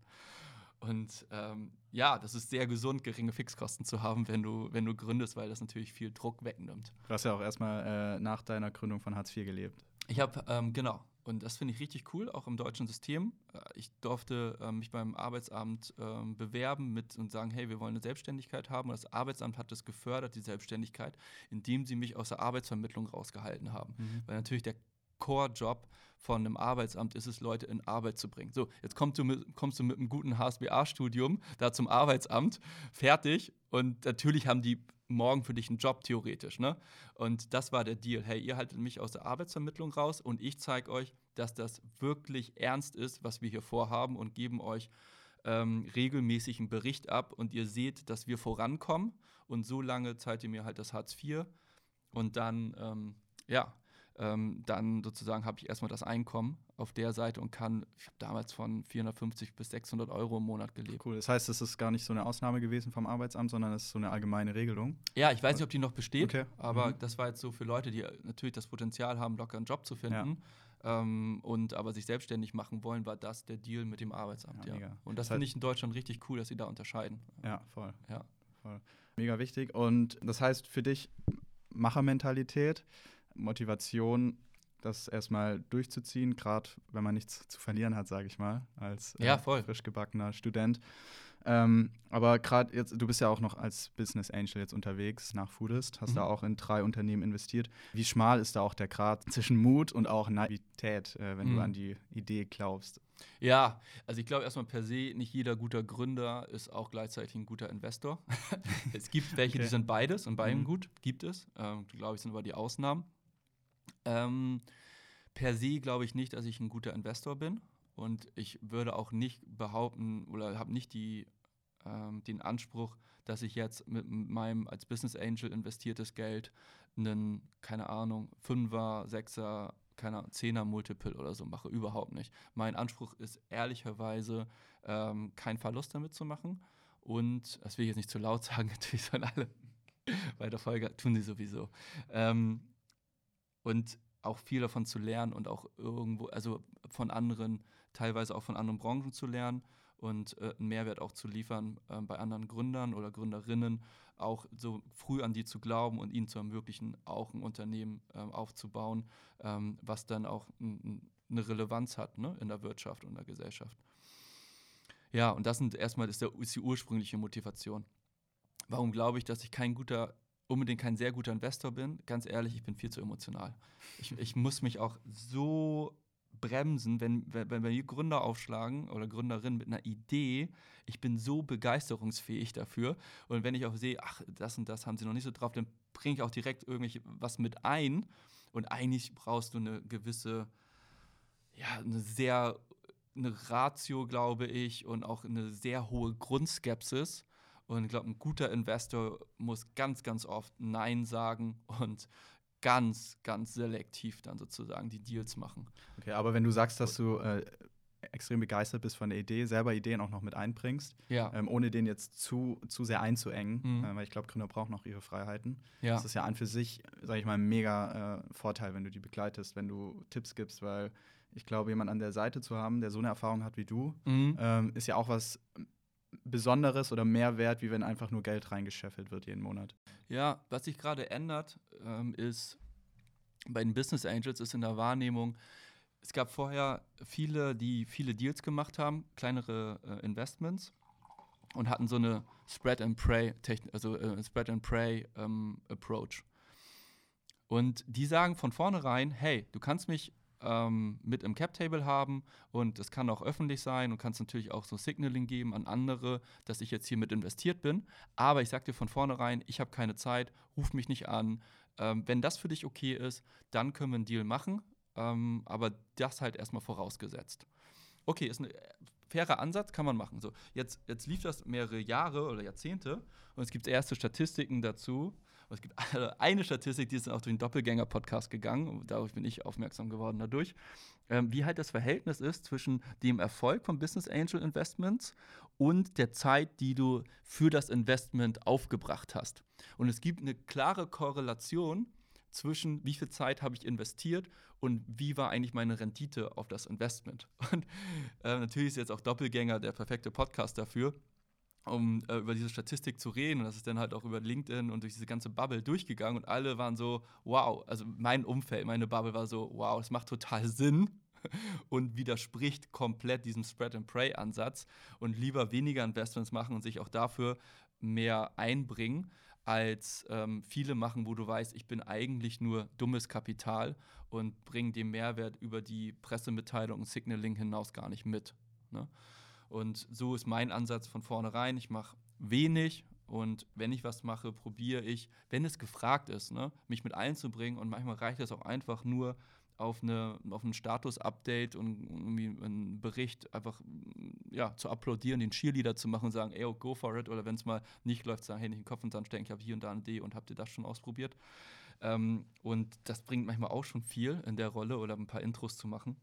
Und ähm, ja, das ist sehr gesund, geringe Fixkosten zu haben, wenn du, wenn du gründest, weil das natürlich viel Druck wegnimmt. Du hast ja auch erstmal äh, nach deiner Gründung von Hartz IV gelebt. Ich habe, ähm, genau, und das finde ich richtig cool, auch im deutschen System. Äh, ich durfte äh, mich beim Arbeitsamt äh, bewerben mit und sagen, hey, wir wollen eine Selbstständigkeit haben. Und das Arbeitsamt hat das gefördert, die Selbstständigkeit, indem sie mich aus der Arbeitsvermittlung rausgehalten haben. Mhm. Weil natürlich der Core-Job von einem Arbeitsamt ist es, Leute in Arbeit zu bringen. So, jetzt kommst du mit, kommst du mit einem guten HSBA-Studium da zum Arbeitsamt, fertig. Und natürlich haben die morgen für dich einen Job theoretisch. Ne? Und das war der Deal. Hey, ihr haltet mich aus der Arbeitsvermittlung raus und ich zeige euch, dass das wirklich ernst ist, was wir hier vorhaben und geben euch ähm, regelmäßig einen Bericht ab und ihr seht, dass wir vorankommen und so lange zahlt ihr mir halt das Hartz IV und dann, ähm, ja, ähm, dann sozusagen habe ich erstmal das Einkommen auf der Seite und kann, ich habe damals von 450 bis 600 Euro im Monat gelebt. Cool, das heißt, es ist gar nicht so eine Ausnahme gewesen vom Arbeitsamt, sondern es ist so eine allgemeine Regelung. Ja, ich weiß nicht, ob die noch besteht, okay. aber mhm. das war jetzt so für Leute, die natürlich das Potenzial haben, locker einen Job zu finden. Ja. Ähm, und aber sich selbstständig machen wollen, war das der Deal mit dem Arbeitsamt. Ja, ja. Und das, das finde ich in Deutschland richtig cool, dass sie da unterscheiden. Ja, voll. Ja. voll. Mega wichtig. Und das heißt für dich Machermentalität, Motivation, das erstmal durchzuziehen, gerade wenn man nichts zu verlieren hat, sage ich mal, als äh, ja, frisch gebackener Student. Ähm, aber gerade jetzt, du bist ja auch noch als Business Angel jetzt unterwegs nach Foodist, hast Mhm. da auch in drei Unternehmen investiert. Wie schmal ist da auch der Grad zwischen Mut und auch Naivität, äh, wenn Mhm. du an die Idee glaubst? Ja, also ich glaube erstmal per se, nicht jeder guter Gründer ist auch gleichzeitig ein guter Investor. [laughs] es gibt welche, die Okay. sind beides und beiden Mhm. gut, gibt es. Ähm, glaube ich, sind aber die Ausnahmen. Ähm, per se glaube ich nicht, dass ich ein guter Investor bin. Und ich würde auch nicht behaupten oder habe nicht die, ähm, den Anspruch, dass ich jetzt mit meinem als Business Angel investiertes Geld einen, keine Ahnung, Fünfer, Sechser, keine Zehner Multiple oder so mache. Überhaupt nicht. Mein Anspruch ist ehrlicherweise, ähm, keinen Verlust damit zu machen. Und, das will ich jetzt nicht zu laut [laughs] sagen, natürlich sollen alle [laughs] bei der Folge tun sie sowieso. Ähm, und auch viel davon zu lernen und auch irgendwo, also von anderen, teilweise auch von anderen Branchen zu lernen und äh, einen Mehrwert auch zu liefern äh, bei anderen Gründern oder Gründerinnen, auch so früh an die zu glauben und ihnen zu ermöglichen, auch ein Unternehmen ähm, aufzubauen, ähm, was dann auch eine Relevanz hat ne, in der Wirtschaft und der Gesellschaft. Ja, und das sind erstmal ist, der, ist die ursprüngliche Motivation. Warum glaube ich, dass ich kein guter, unbedingt kein sehr guter Investor bin? Ganz ehrlich, ich bin viel zu emotional. Ich, ich muss mich auch so bremsen, wenn, wenn, wenn wir Gründer aufschlagen oder Gründerinnen mit einer Idee, ich bin so begeisterungsfähig dafür. Und wenn ich auch sehe, ach, das und das haben sie noch nicht so drauf, dann bringe ich auch direkt irgendwie was mit ein. Und eigentlich brauchst du eine gewisse, ja, eine sehr, eine Ratio, glaube ich, und auch eine sehr hohe Grundskepsis. Und ich glaube, ein guter Investor muss ganz, ganz oft Nein sagen und ganz, ganz selektiv dann sozusagen die Deals machen. Okay, aber wenn du sagst, dass du äh, extrem begeistert bist von der Idee, selber Ideen auch noch mit einbringst, Ja, ähm, ohne den jetzt zu, zu sehr einzuengen, Mhm. äh, weil ich glaube, Gründer brauchen auch ihre Freiheiten. ja. Das ist ja an für sich, sage ich mal, ein mega äh, Vorteil, wenn du die begleitest, wenn du Tipps gibst, weil ich glaube, jemand an der Seite zu haben, der so eine Erfahrung hat wie du, Mhm. ähm, ist ja auch was Besonderes oder mehr wert, wie wenn einfach nur Geld reingescheffelt wird jeden Monat. Ja, was sich gerade ändert, ähm, ist bei den Business Angels ist in der Wahrnehmung, es gab vorher viele, die viele Deals gemacht haben, kleinere äh, Investments und hatten so eine Spread and Pray, also äh, Spread and Pray ähm, Approach. Und die sagen von vornherein, hey, du kannst mich ähm, mit im Cap-Table haben und es kann auch öffentlich sein und kannst natürlich auch so Signaling geben an andere, dass ich jetzt hier mit investiert bin. Aber ich sag dir von vornherein, ich habe keine Zeit, ruf mich nicht an. Ähm, wenn das für dich okay ist, dann können wir einen Deal machen. Ähm, aber das halt erstmal vorausgesetzt. Okay, ist ein fairer Ansatz, kann man machen. So, jetzt, jetzt lief das mehrere Jahre oder Jahrzehnte und es gibt erste Statistiken dazu. Und es gibt eine Statistik, die ist dann auch durch den Doppelgänger-Podcast gegangen. Und dadurch bin ich aufmerksam geworden dadurch. Ähm, wie halt das Verhältnis ist zwischen dem Erfolg von Business Angel Investments und der Zeit, die du für das Investment aufgebracht hast. Und es gibt eine klare Korrelation zwischen wie viel Zeit habe ich investiert und wie war eigentlich meine Rendite auf das Investment. Und äh, natürlich ist jetzt auch Doppelgänger der perfekte Podcast dafür, um äh, über diese Statistik zu reden. Und das ist dann halt auch über LinkedIn und durch diese ganze Bubble durchgegangen. Und alle waren so, wow, also mein Umfeld, meine Bubble war so, wow, das macht total Sinn [laughs] und widerspricht komplett diesem Spread-and-Pray-Ansatz und lieber weniger Investments machen und sich auch dafür mehr einbringen, als ähm, viele machen, wo du weißt, ich bin eigentlich nur dummes Kapital und bringe den Mehrwert über die Pressemitteilung und Signaling hinaus gar nicht mit. Ne? Und so ist mein Ansatz von vornherein. Ich mache wenig und wenn ich was mache, probiere ich, wenn es gefragt ist, ne, mich mit einzubringen. Und manchmal reicht es auch einfach nur auf, eine, auf ein Status-Update und irgendwie einen Bericht einfach ja, zu applaudieren, den Cheerleader zu machen und sagen, ey, oh, go for it. Oder wenn es mal nicht läuft, sagen, hey, nicht den Kopf und Sand stecken, ich habe hier und da eine Idee und habt ihr das schon ausprobiert? Ähm, und das bringt manchmal auch schon viel in der Rolle oder ein paar Intros zu machen.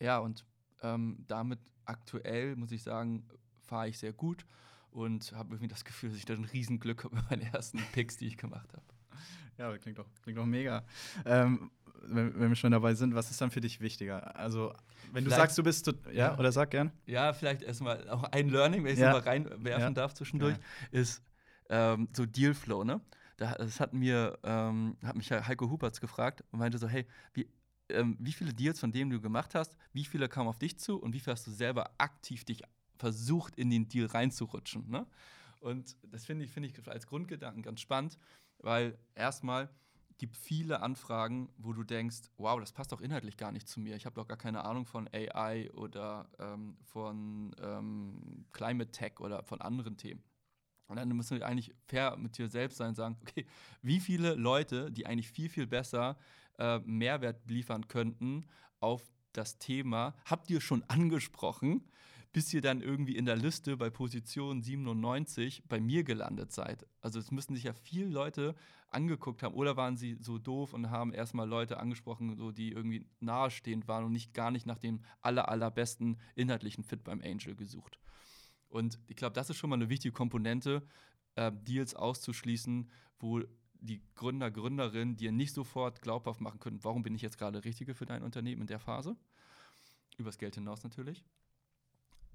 Ja, und ähm, damit aktuell, muss ich sagen, fahre ich sehr gut und habe irgendwie das Gefühl, dass ich da ein Riesenglück habe mit meinen ersten Picks, die ich gemacht habe. Ja, das klingt doch, klingt doch mega. Ähm, wenn, wenn wir schon dabei sind, was ist dann für dich wichtiger? Also, wenn du Vielleicht- sagst, du bist, to- ja, Ja. oder sag gern. Ja, vielleicht erstmal auch ein Learning, wenn ich es Ja. mal reinwerfen Ja. darf zwischendurch, ist ähm, so Dealflow, ne? Da, das hat mir, ähm, hat mich Heiko Huberts gefragt und meinte so, hey, wie, ähm, wie viele Deals von denen du gemacht hast, wie viele kamen auf dich zu und wie viel hast du selber aktiv dich versucht, in den Deal reinzurutschen. Ne? Und das finde ich, find ich als Grundgedanken ganz spannend, weil erstmal gibt viele Anfragen, wo du denkst, wow, das passt doch inhaltlich gar nicht zu mir. Ich habe doch gar keine Ahnung von AI oder ähm, von ähm, Climate Tech oder von anderen Themen. Und dann musst du eigentlich fair mit dir selbst sein und sagen, okay, wie viele Leute, die eigentlich viel, viel besser äh, Mehrwert liefern könnten auf das Thema, habt ihr schon angesprochen, bis ihr dann irgendwie in der Liste bei Position 97 bei mir gelandet seid. Also es müssen sich ja viele Leute angeguckt haben oder waren sie so doof und haben erstmal Leute angesprochen, so die irgendwie nahestehend waren und nicht gar nicht nach dem aller allerbesten inhaltlichen Fit beim Angel gesucht. Und ich glaube, das ist schon mal eine wichtige Komponente, äh, Deals auszuschließen, wo die Gründer, Gründerinnen dir nicht sofort glaubhaft machen können, warum bin ich jetzt gerade Richtige für dein Unternehmen in der Phase. Übers Geld hinaus natürlich.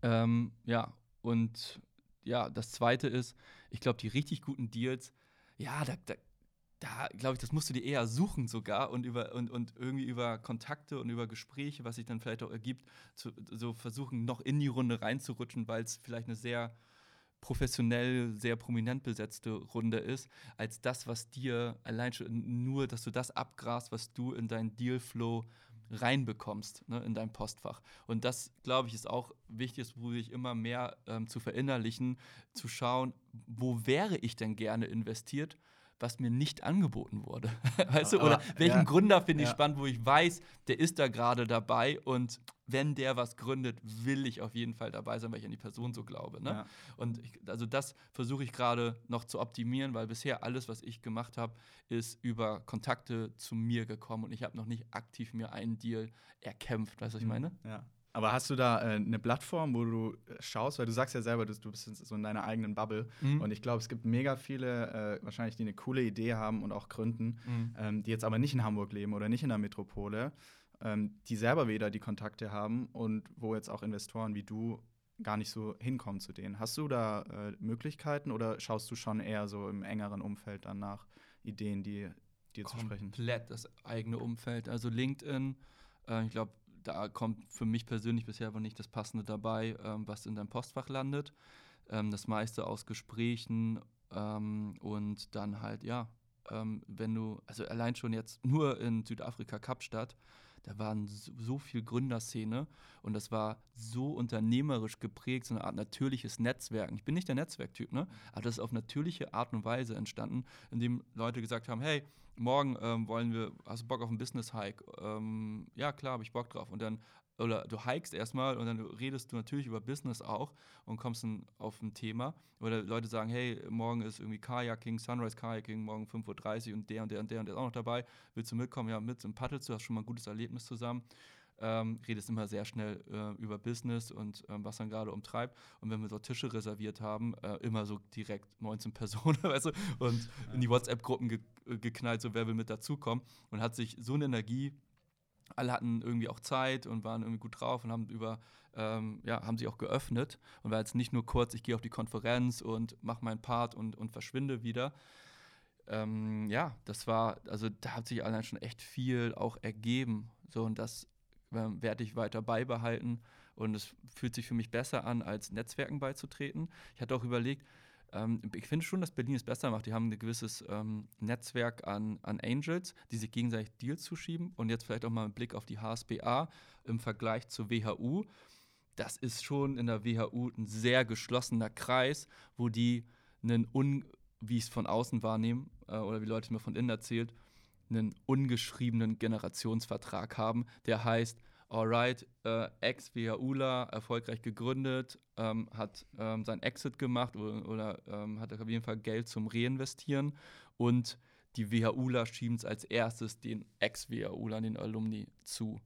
Ähm, ja, und ja, das zweite ist, ich glaube, die richtig guten Deals, ja, da, da, da glaube ich, das musst du dir eher suchen sogar und über und, und irgendwie über Kontakte und über Gespräche, was sich dann vielleicht auch ergibt, zu, so versuchen, noch in die Runde reinzurutschen, weil es vielleicht eine sehr professionell, sehr prominent besetzte Runde ist, als das, was dir allein schon nur, dass du das abgrast, was du in deinen Dealflow reinbekommst ne, in dein Postfach. Und das, glaube ich, ist auch wichtig, wo ich immer mehr ähm, zu verinnerlichen, zu schauen, wo wäre ich denn gerne investiert was mir nicht angeboten wurde. [laughs] weißt du? Oder welchen ja, Gründer finde ich ja. spannend, wo ich weiß, der ist da gerade dabei und wenn der was gründet, will ich auf jeden Fall dabei sein, weil ich an die Person so glaube. Ne? Ja. Und ich, also das versuche ich gerade noch zu optimieren, weil bisher alles, was ich gemacht habe, ist über Kontakte zu mir gekommen und ich habe noch nicht aktiv mir einen Deal erkämpft. Weißt du, was ich mhm. meine? Ja. Aber hast du da äh, eine Plattform, wo du äh, schaust, weil du sagst ja selber, du, du bist so in deiner eigenen Bubble mhm. und ich glaube, es gibt mega viele, äh, wahrscheinlich, die eine coole Idee haben und auch gründen, mhm. ähm, die jetzt aber nicht in Hamburg leben oder nicht in der Metropole, ähm, die selber weder die Kontakte haben und wo jetzt auch Investoren wie du gar nicht so hinkommen zu denen. Hast du da äh, Möglichkeiten oder schaust du schon eher so im engeren Umfeld dann nach Ideen, die dir zu sprechen? Komplett das eigene Umfeld. Also LinkedIn, äh, ich glaube, da kommt für mich persönlich bisher aber nicht das Passende dabei, ähm, was in deinem Postfach landet. Ähm, das meiste aus Gesprächen ähm, und dann halt, ja, ähm, wenn du, also allein schon jetzt nur in Südafrika, Kapstadt, da waren so, viel Gründerszene und das war so unternehmerisch geprägt, so eine Art natürliches Netzwerken. Ich bin nicht der Netzwerktyp, ne? Aber das ist auf natürliche Art und Weise entstanden, indem Leute gesagt haben, hey, morgen ähm, wollen wir, hast du Bock auf einen Business-Hike? Ähm, ja, klar, habe ich Bock drauf. Und dann, oder du hikest erstmal und dann redest du natürlich über Business auch und kommst dann auf ein Thema. Oder Leute sagen, hey, morgen ist irgendwie Kajaking, Sunrise Kajaking, morgen 5.30 Uhr und der und der und der und der ist auch noch dabei. Willst du mitkommen? Ja, mit, und paddelst du, hast schon mal ein gutes Erlebnis zusammen ähm, redest immer sehr schnell äh, über Business und ähm, was dann gerade umtreibt. Und wenn wir so Tische reserviert haben, äh, immer so direkt 19 [laughs] Personen, weißt du, und in die WhatsApp-Gruppen ge geknallt, so wer will mit dazukommen. Und hat sich so eine Energie alle hatten irgendwie auch Zeit und waren irgendwie gut drauf und haben über, ähm, ja, haben sich auch geöffnet und war jetzt nicht nur kurz, ich gehe auf die Konferenz und mache meinen Part und, und verschwinde wieder. Ähm, ja, das war, also da hat sich allein schon echt viel auch ergeben. So, und das ähm, werde ich weiter beibehalten. Und es fühlt sich für mich besser an, als Netzwerken beizutreten. Ich hatte auch überlegt, ähm, ich finde schon, dass Berlin es besser macht. Die haben ein gewisses ähm, Netzwerk an, an Angels, die sich gegenseitig Deals zuschieben. Und jetzt vielleicht auch mal ein Blick auf die HSBA im Vergleich zur WHU. Das ist schon in der WHU ein sehr geschlossener Kreis, wo die einen, un, wie ich es von außen wahrnehme, äh, oder wie Leute mir von innen erzählt, einen ungeschriebenen Generationsvertrag haben, der heißt, alright, äh, Ex-WHUler, erfolgreich gegründet, ähm, hat ähm, sein Exit gemacht oder, oder ähm, hat auf jeden Fall Geld zum Reinvestieren und die WHUler schieben es als erstes den Ex-WHUlern, den Alumni zu.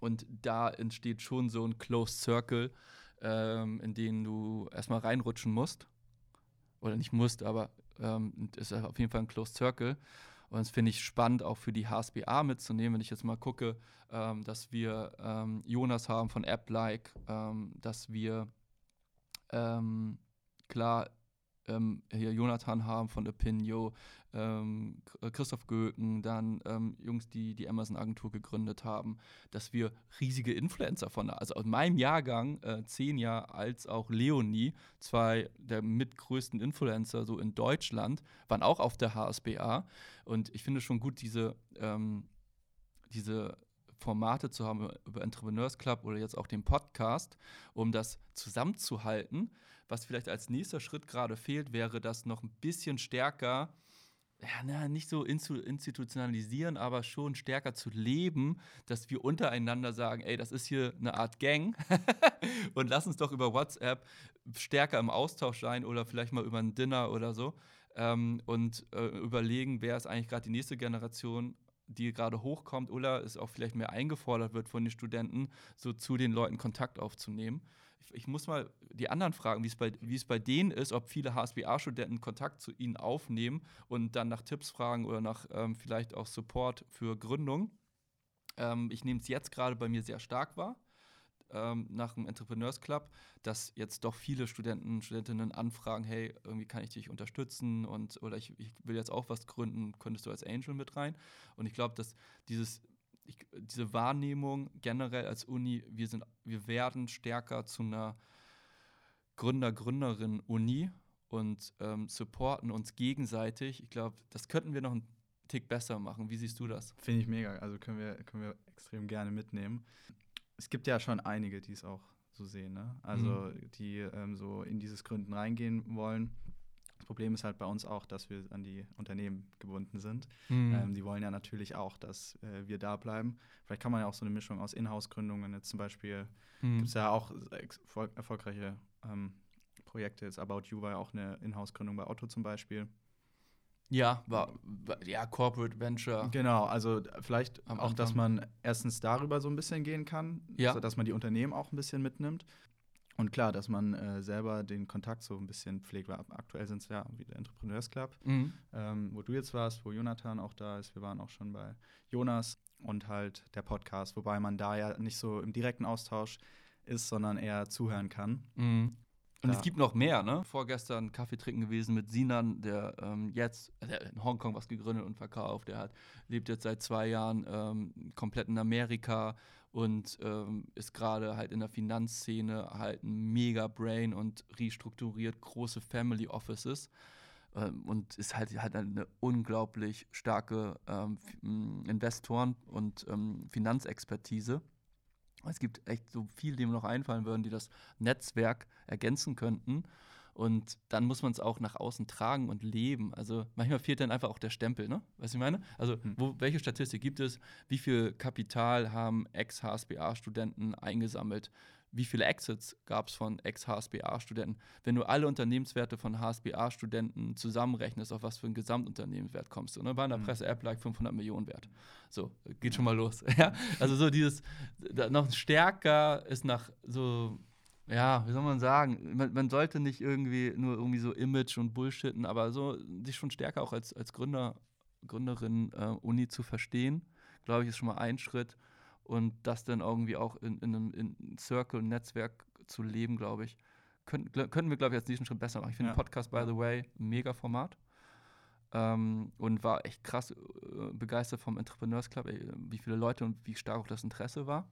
Und da entsteht schon so ein Closed Circle, ähm, in den du erstmal reinrutschen musst. Oder nicht musst, aber ähm, ist auf jeden Fall ein Closed Circle. Und das finde ich spannend auch für die HSBA mitzunehmen, wenn ich jetzt mal gucke, ähm, dass wir ähm, Jonas haben von AppLike, ähm, dass wir ähm, klar ähm, hier Jonathan Harm von Opinio, ähm, äh, Christoph Göken, dann ähm, Jungs, die die Amazon-Agentur gegründet haben, dass wir riesige Influencer von, also aus meinem Jahrgang, äh, zehn Jahre, als auch Leonie, zwei der mitgrößten Influencer so in Deutschland, waren auch auf der HSBA. Und ich finde schon gut, diese, ähm, diese Formate zu haben über Entrepreneurs Club oder jetzt auch den Podcast, um das zusammenzuhalten. Was vielleicht als nächster Schritt gerade fehlt, wäre das noch ein bisschen stärker, ja, na, nicht so institutionalisieren, aber schon stärker zu leben, dass wir untereinander sagen, ey, das ist hier eine Art Gang [laughs] und lass uns doch über WhatsApp stärker im Austausch sein oder vielleicht mal über ein Dinner oder so ähm, und äh, überlegen, wer ist eigentlich gerade die nächste Generation die gerade hochkommt oder es auch vielleicht mehr eingefordert wird von den Studenten, so zu den Leuten Kontakt aufzunehmen. Ich, muss mal die anderen fragen, wie es bei, wie es bei denen ist, ob viele HSBA-Studenten Kontakt zu ihnen aufnehmen und dann nach Tipps fragen oder nach ähm, vielleicht auch Support für Gründung. Ähm, ich nehme es jetzt gerade bei mir sehr stark wahr ähm, nach dem Entrepreneurs Club, dass jetzt doch viele Studenten, Studentinnen anfragen, hey, irgendwie kann ich dich unterstützen und oder ich, ich will jetzt auch was gründen, könntest du als Angel mit rein? Und ich glaube, dass dieses ich, diese Wahrnehmung generell als Uni, wir sind, wir werden stärker zu einer Gründer, Gründerin Uni und ähm, supporten uns gegenseitig. Ich glaube, das könnten wir noch einen Tick besser machen. Wie siehst du das? Finde ich mega. Also können wir, können wir extrem gerne mitnehmen es gibt ja schon einige, die es auch so sehen, ne? Also mhm. die ähm, so in dieses Gründen reingehen wollen. Das Problem ist halt bei uns auch, dass wir an die Unternehmen gebunden sind. Mhm. Ähm, die wollen ja natürlich auch, dass äh, wir da bleiben. Vielleicht kann man ja auch so eine Mischung aus Inhouse-Gründungen, jetzt zum Beispiel mhm. gibt es ja auch erfol erfolgreiche ähm, Projekte. Jetzt About You war ja auch eine Inhouse-Gründung bei Otto zum Beispiel. Ja, war, war, ja, Corporate Venture. Genau, also vielleicht auch, dass man erstens darüber so ein bisschen gehen kann, ja. also dass man die Unternehmen auch ein bisschen mitnimmt. Und klar, dass man äh, selber den Kontakt so ein bisschen pflegt, weil aktuell sind es ja wie der Entrepreneurs Club, mhm. ähm, wo du jetzt warst, wo Jonathan auch da ist. Wir waren auch schon bei Jonas und halt der Podcast, wobei man da ja nicht so im direkten Austausch ist, sondern eher zuhören kann. Mhm. Und ja. es gibt noch mehr, ne? Vorgestern Kaffee trinken gewesen mit Sinan, der ähm, jetzt der in Hongkong was gegründet und verkauft. Der hat, lebt jetzt seit zwei Jahren ähm, komplett in Amerika und ähm, ist gerade halt in der Finanzszene halt ein mega Brain und restrukturiert große Family Offices ähm, und ist halt, halt eine unglaublich starke ähm, Investoren- und ähm, Finanzexpertise. Es gibt echt so viel, die mir noch einfallen würden, die das Netzwerk ergänzen könnten. Und dann muss man es auch nach außen tragen und leben. Also manchmal fehlt dann einfach auch der Stempel, ne? Weißt du, ich meine? Also, hm. wo, welche Statistik gibt es? Wie viel Kapital haben Ex-HSBA-Studenten eingesammelt? wie viele Exits gab es von Ex-HSBA-Studenten. Wenn du alle Unternehmenswerte von HSBA-Studenten zusammenrechnest, auf was für einen Gesamtunternehmenswert kommst du. Ne? Bei einer mhm. Presse-App lag 500 Millionen wert. So, geht schon mal los. [laughs] ja? Also so dieses, noch stärker ist nach so, ja, wie soll man sagen, man, man, sollte nicht irgendwie nur irgendwie so Image und Bullshitten, aber so sich schon stärker auch als, als Gründer, Gründerin äh, Uni zu verstehen, glaube ich, ist schon mal ein Schritt und das dann irgendwie auch in, in einem in Circle, Netzwerk zu leben, glaube ich, können, können wir, glaube ich, als nächsten Schritt besser machen. Ich finde ja. Podcast, by the way, ein mega Format. Ähm, und war echt krass äh, begeistert vom Entrepreneurs Club, ey, wie viele Leute und wie stark auch das Interesse war.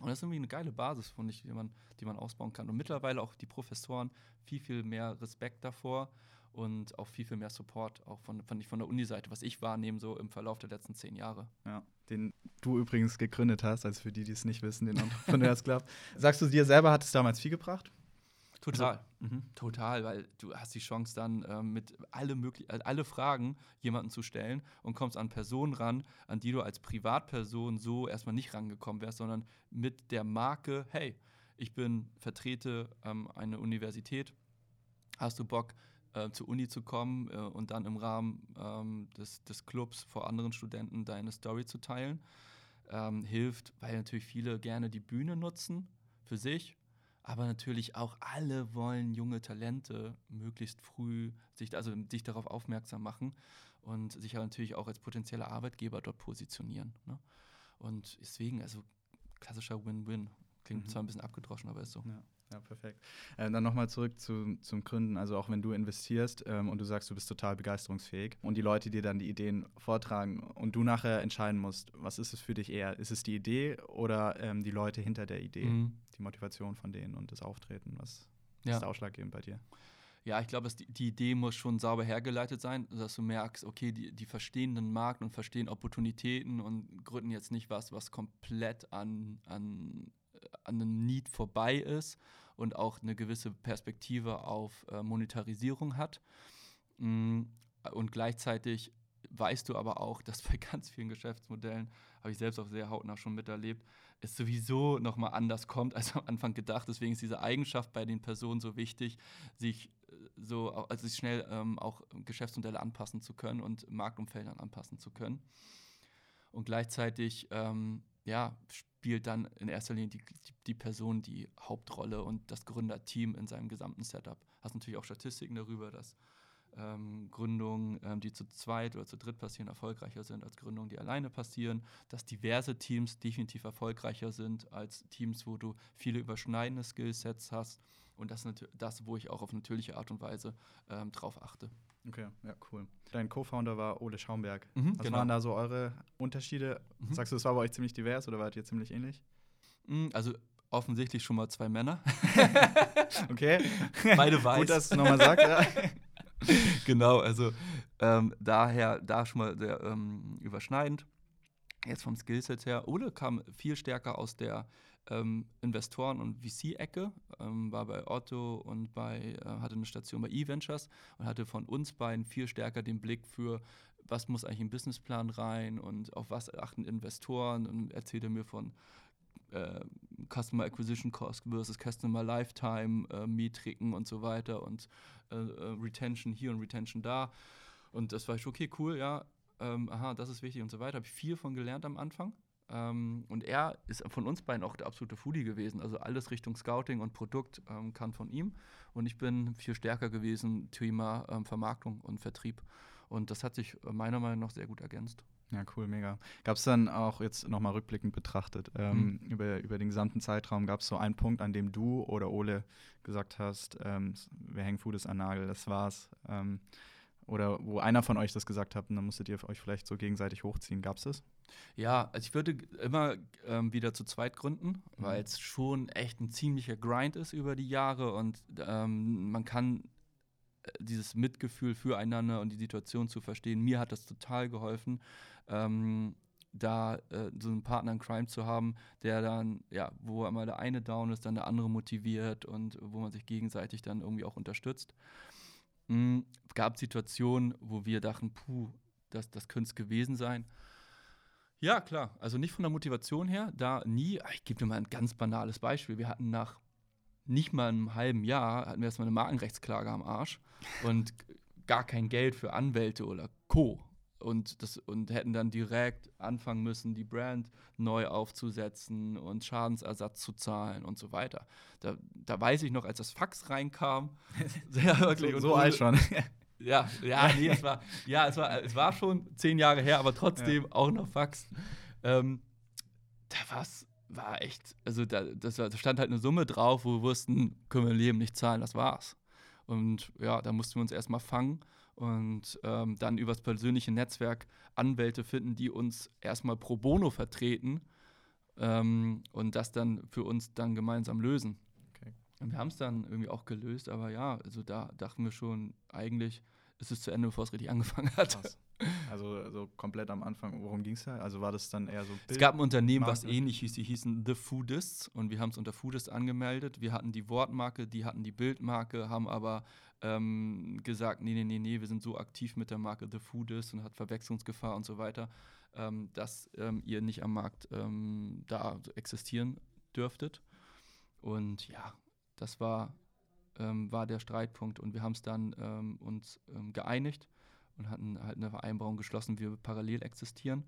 Und das ist irgendwie eine geile Basis, finde ich, die man, die man ausbauen kann. Und mittlerweile auch die Professoren viel, viel mehr Respekt davor und auch viel, viel mehr Support, auch von, von, von der Uni-Seite, was ich wahrnehme, so im Verlauf der letzten zehn Jahre. Ja, den du übrigens gegründet hast, also für die, die es nicht wissen, den Entrepreneurs [laughs] Club. Sagst du dir selber, hat es damals viel gebracht? Total, also, mhm. total, weil du hast die Chance dann ähm, mit alle, möglich äh, alle Fragen jemanden zu stellen und kommst an Personen ran, an die du als Privatperson so erstmal nicht rangekommen wärst, sondern mit der Marke, hey, ich bin vertrete ähm, eine Universität, hast du Bock, äh, zur Uni zu kommen äh, und dann im Rahmen ähm, des, des Clubs vor anderen Studenten deine Story zu teilen. Ähm, hilft, weil natürlich viele gerne die Bühne nutzen für sich, aber natürlich auch alle wollen junge Talente möglichst früh sich, also sich darauf aufmerksam machen und sich natürlich auch als potenzieller Arbeitgeber dort positionieren. Ne? Und deswegen, also klassischer Win-Win. Klingt mhm. zwar ein bisschen abgedroschen, aber ist so. Ja. Ja, perfekt. Äh, dann nochmal zurück zu, zum Gründen. Also auch wenn du investierst ähm, und du sagst, du bist total begeisterungsfähig und die Leute dir dann die Ideen vortragen und du nachher entscheiden musst, was ist es für dich eher? Ist es die Idee oder ähm, die Leute hinter der Idee? Mhm. Die Motivation von denen und das Auftreten? Was ja. ist ausschlaggebend bei dir? Ja, ich glaube, die, die, Idee muss schon sauber hergeleitet sein, dass du merkst, okay, die, die verstehen den Markt und verstehen Opportunitäten und gründen jetzt nicht was, was komplett an, an an einem Need vorbei ist und auch eine gewisse Perspektive auf äh, Monetarisierung hat. Mm, und gleichzeitig weißt du aber auch, dass bei [laughs] ganz vielen Geschäftsmodellen, habe ich selbst auch sehr hautnah schon miterlebt, es sowieso nochmal anders kommt als am Anfang gedacht. Deswegen ist diese Eigenschaft bei den Personen so wichtig, sich äh, so, also sich schnell ähm, auch Geschäftsmodelle anpassen zu können und Marktumfeldern anpassen zu können. Und gleichzeitig ähm, ja, spielt dann in erster Linie die, die, die, Person die Hauptrolle und das Gründerteam in seinem gesamten Setup. Hast natürlich auch Statistiken darüber, dass ähm, Gründungen, ähm, die zu zweit oder zu dritt passieren, erfolgreicher sind als Gründungen, die alleine passieren, dass diverse Teams definitiv erfolgreicher sind als Teams, wo du viele überschneidende Skillsets hast und das ist das, wo ich auch auf natürliche Art und Weise ähm, drauf achte. Okay, ja, cool. Dein Co-Founder war Ole Schaumberg. Mhm, Was genau. waren da so eure Unterschiede? Mhm. Sagst du, es war bei euch ziemlich divers oder wart ihr ziemlich ähnlich? Mm, also offensichtlich schon mal zwei Männer. [laughs] okay. [laughs] Beide weiß. Gut, dass du nochmal sagst, ja. [laughs] [laughs] genau, also ähm, daher da schon mal sehr ähm, überschneidend. Jetzt vom Skillset her. Ole kam viel stärker aus der ähm, Investoren- und VC-Ecke, ähm, war bei Otto und bei, äh, hatte eine Station bei eVentures und hatte von uns beiden viel stärker den Blick für, was muss eigentlich im Businessplan rein und auf was achten Investoren und erzählte mir von äh, Customer Acquisition Cost versus Customer Lifetime äh, Metriken und so weiter und äh, äh, Retention hier und Retention da. Und das war ich, okay, cool, ja, ähm, aha, das ist wichtig und so weiter. Habe ich viel von gelernt am Anfang. Ähm, und er ist von uns beiden auch der absolute Foodie gewesen. Also alles Richtung Scouting und Produkt ähm, kann von ihm. Und ich bin viel stärker gewesen, Thema ähm, Vermarktung und Vertrieb. Und das hat sich äh, meiner Meinung nach sehr gut ergänzt. Ja, cool, mega. Gab es dann auch jetzt nochmal rückblickend betrachtet, ähm, mhm. über, über den gesamten Zeitraum, gab es so einen Punkt, an dem du oder Ole gesagt hast, ähm, wir hängen Foodies an Nagel, das war's. Ähm, oder wo einer von euch das gesagt hat und dann musstet ihr euch vielleicht so gegenseitig hochziehen. Gab es das? Ja, also ich würde immer ähm, wieder zu zweit gründen, mhm. weil es schon echt ein ziemlicher Grind ist über die Jahre und ähm, man kann dieses Mitgefühl füreinander und die Situation zu verstehen. Mir hat das total geholfen, ähm, da äh, so einen Partner in Crime zu haben, der dann, ja, wo einmal der eine down ist, dann der andere motiviert und wo man sich gegenseitig dann irgendwie auch unterstützt. Mhm. Gab Situationen, wo wir dachten, puh, das, das könnte es gewesen sein. Ja, klar. Also nicht von der Motivation her, da nie. Ich gebe dir mal ein ganz banales Beispiel. Wir hatten nach nicht mal einem halben Jahr, hatten wir erstmal eine Markenrechtsklage am Arsch und gar kein Geld für Anwälte oder Co und, das, und hätten dann direkt anfangen müssen, die Brand neu aufzusetzen und Schadensersatz zu zahlen und so weiter. Da, da weiß ich noch, als das Fax reinkam, [laughs] sehr wirklich. so, so alt schon. [laughs] Ja, ja, nee, es war, ja, es war, es war schon zehn Jahre her, aber trotzdem ja. auch noch Fax. Ähm, da war's, war echt, also da, das, da stand halt eine Summe drauf, wo wir wussten, können wir Leben nicht zahlen, das war's. Und ja, da mussten wir uns erstmal fangen und ähm, dann übers persönliche Netzwerk Anwälte finden, die uns erstmal pro bono vertreten ähm, und das dann für uns dann gemeinsam lösen. Okay. Und wir haben es dann irgendwie auch gelöst, aber ja, also da dachten wir schon, eigentlich ist es zu Ende, bevor es richtig [laughs] angefangen hat. Krass. Also, also komplett am Anfang, worum ging es da? Also war das dann eher so. Bild es gab ein Unternehmen, Marke? was ähnlich hieß, die hießen The Foodists und wir haben es unter Foodist angemeldet. Wir hatten die Wortmarke, die hatten die Bildmarke, haben aber ähm, gesagt, nee, nee, nee, nee, wir sind so aktiv mit der Marke The Foodist und hat Verwechslungsgefahr und so weiter, ähm, dass ähm, ihr nicht am Markt ähm, da existieren dürftet. Und ja, das war, ähm, war der Streitpunkt und wir haben es dann ähm, uns geeinigt und hatten halt eine Vereinbarung geschlossen, wir parallel existieren.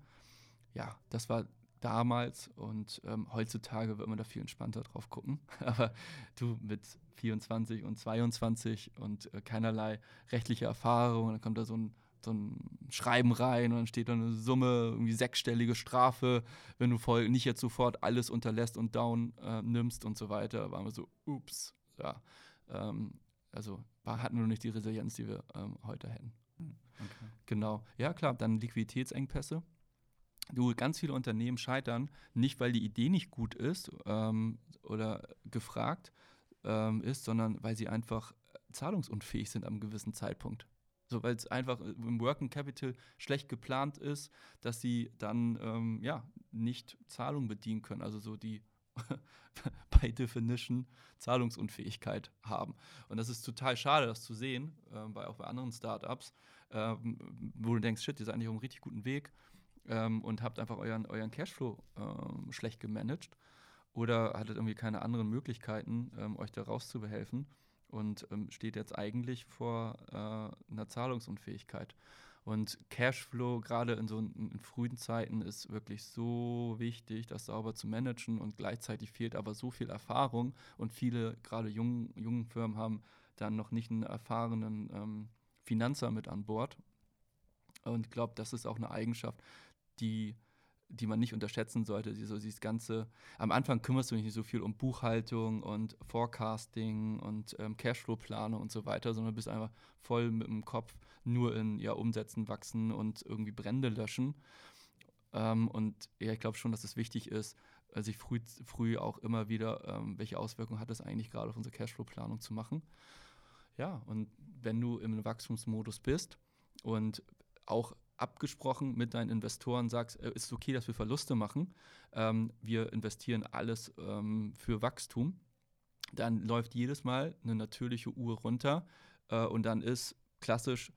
Ja, das war damals und ähm, heutzutage wird man da viel entspannter drauf gucken. [laughs] Aber du mit 24 und 22 und äh, keinerlei rechtliche Erfahrung, dann kommt da so ein so ein Schreiben rein und dann steht da eine Summe, irgendwie sechsstellige Strafe, wenn du voll nicht jetzt sofort alles unterlässt und down äh, nimmst und so weiter. Waren wir so, ups, ja. Ähm, also hatten wir noch nicht die Resilienz, die wir ähm, heute hätten. Okay. Genau. Ja, klar, dann Liquiditätsengpässe. Du, ganz viele Unternehmen scheitern nicht, weil die Idee nicht gut ist ähm, oder gefragt ähm, ist, sondern weil sie einfach zahlungsunfähig sind am gewissen Zeitpunkt. So, weil es einfach im Working Capital schlecht geplant ist, dass sie dann ähm, ja nicht Zahlungen bedienen können. Also so die [laughs] by Definition Zahlungsunfähigkeit haben. Und das ist total schade, das zu sehen, äh, bei, auch bei anderen Startups, ähm, wo du denkst, shit, ihr seid eigentlich auf einem richtig guten Weg ähm, und habt einfach euren, euren Cashflow ähm, schlecht gemanagt oder hattet irgendwie keine anderen Möglichkeiten, ähm, euch da rauszubehelfen und ähm, steht jetzt eigentlich vor äh, einer Zahlungsunfähigkeit. Und Cashflow, gerade in so in, frühen Zeiten, ist wirklich so wichtig, das sauber zu managen. Und gleichzeitig fehlt aber so viel Erfahrung. Und viele, gerade jungen, jungen Firmen, haben dann noch nicht einen erfahrenen ähm, Finanzer mit an Bord. Und ich glaube, das ist auch eine Eigenschaft, die die man nicht unterschätzen sollte. So dieses ganze, am Anfang kümmerst du dich nicht so viel um Buchhaltung und Forecasting und ähm, Cashflow-Planung und so weiter, sondern bist einfach voll mit dem Kopf nur in ja, Umsätzen, Wachsen und irgendwie Brände löschen. Ähm, und ja, ich glaube schon, dass es wichtig ist, äh, sich früh, früh auch immer wieder, ähm, welche Auswirkungen hat das eigentlich gerade auf unsere Cashflow-Planung zu machen. Ja, und wenn du im Wachstumsmodus bist und auch abgesprochen mit deinen Investoren, sagst, äh, ist okay, dass wir Verluste machen. Ähm, wir investieren alles ähm, für Wachstum. Dann läuft jedes Mal eine natürliche Uhr runter äh, und dann ist klassisch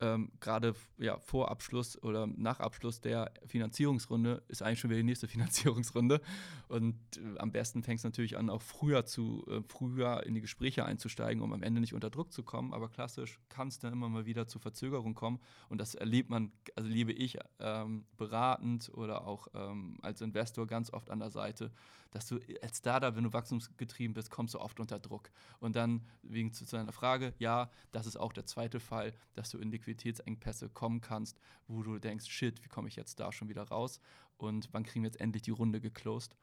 ähm, gerade ja, vor Abschluss oder nach Abschluss der Finanzierungsrunde ist eigentlich schon wieder die nächste [laughs] Finanzierungsrunde. Und äh, am besten fängst du natürlich an, auch früher zu äh, früher in die Gespräche einzusteigen, um am Ende nicht unter Druck zu kommen. Aber klassisch kann es dann immer mal wieder zu Verzögerungen kommen. Und das erlebt man, also liebe ich ähm, beratend oder auch ähm, als Investor ganz oft an der Seite, dass du als Startup, wenn du wachstumsgetrieben bist, kommst du oft unter Druck. Und dann, wegen zu deiner Frage, ja, das ist auch der zweite Fall, dass du in Liquiditätsengpässe kommen kannst, wo du denkst, shit, wie komme ich jetzt da schon wieder raus? Und wann kriegen wir jetzt endlich die Runde geclosed?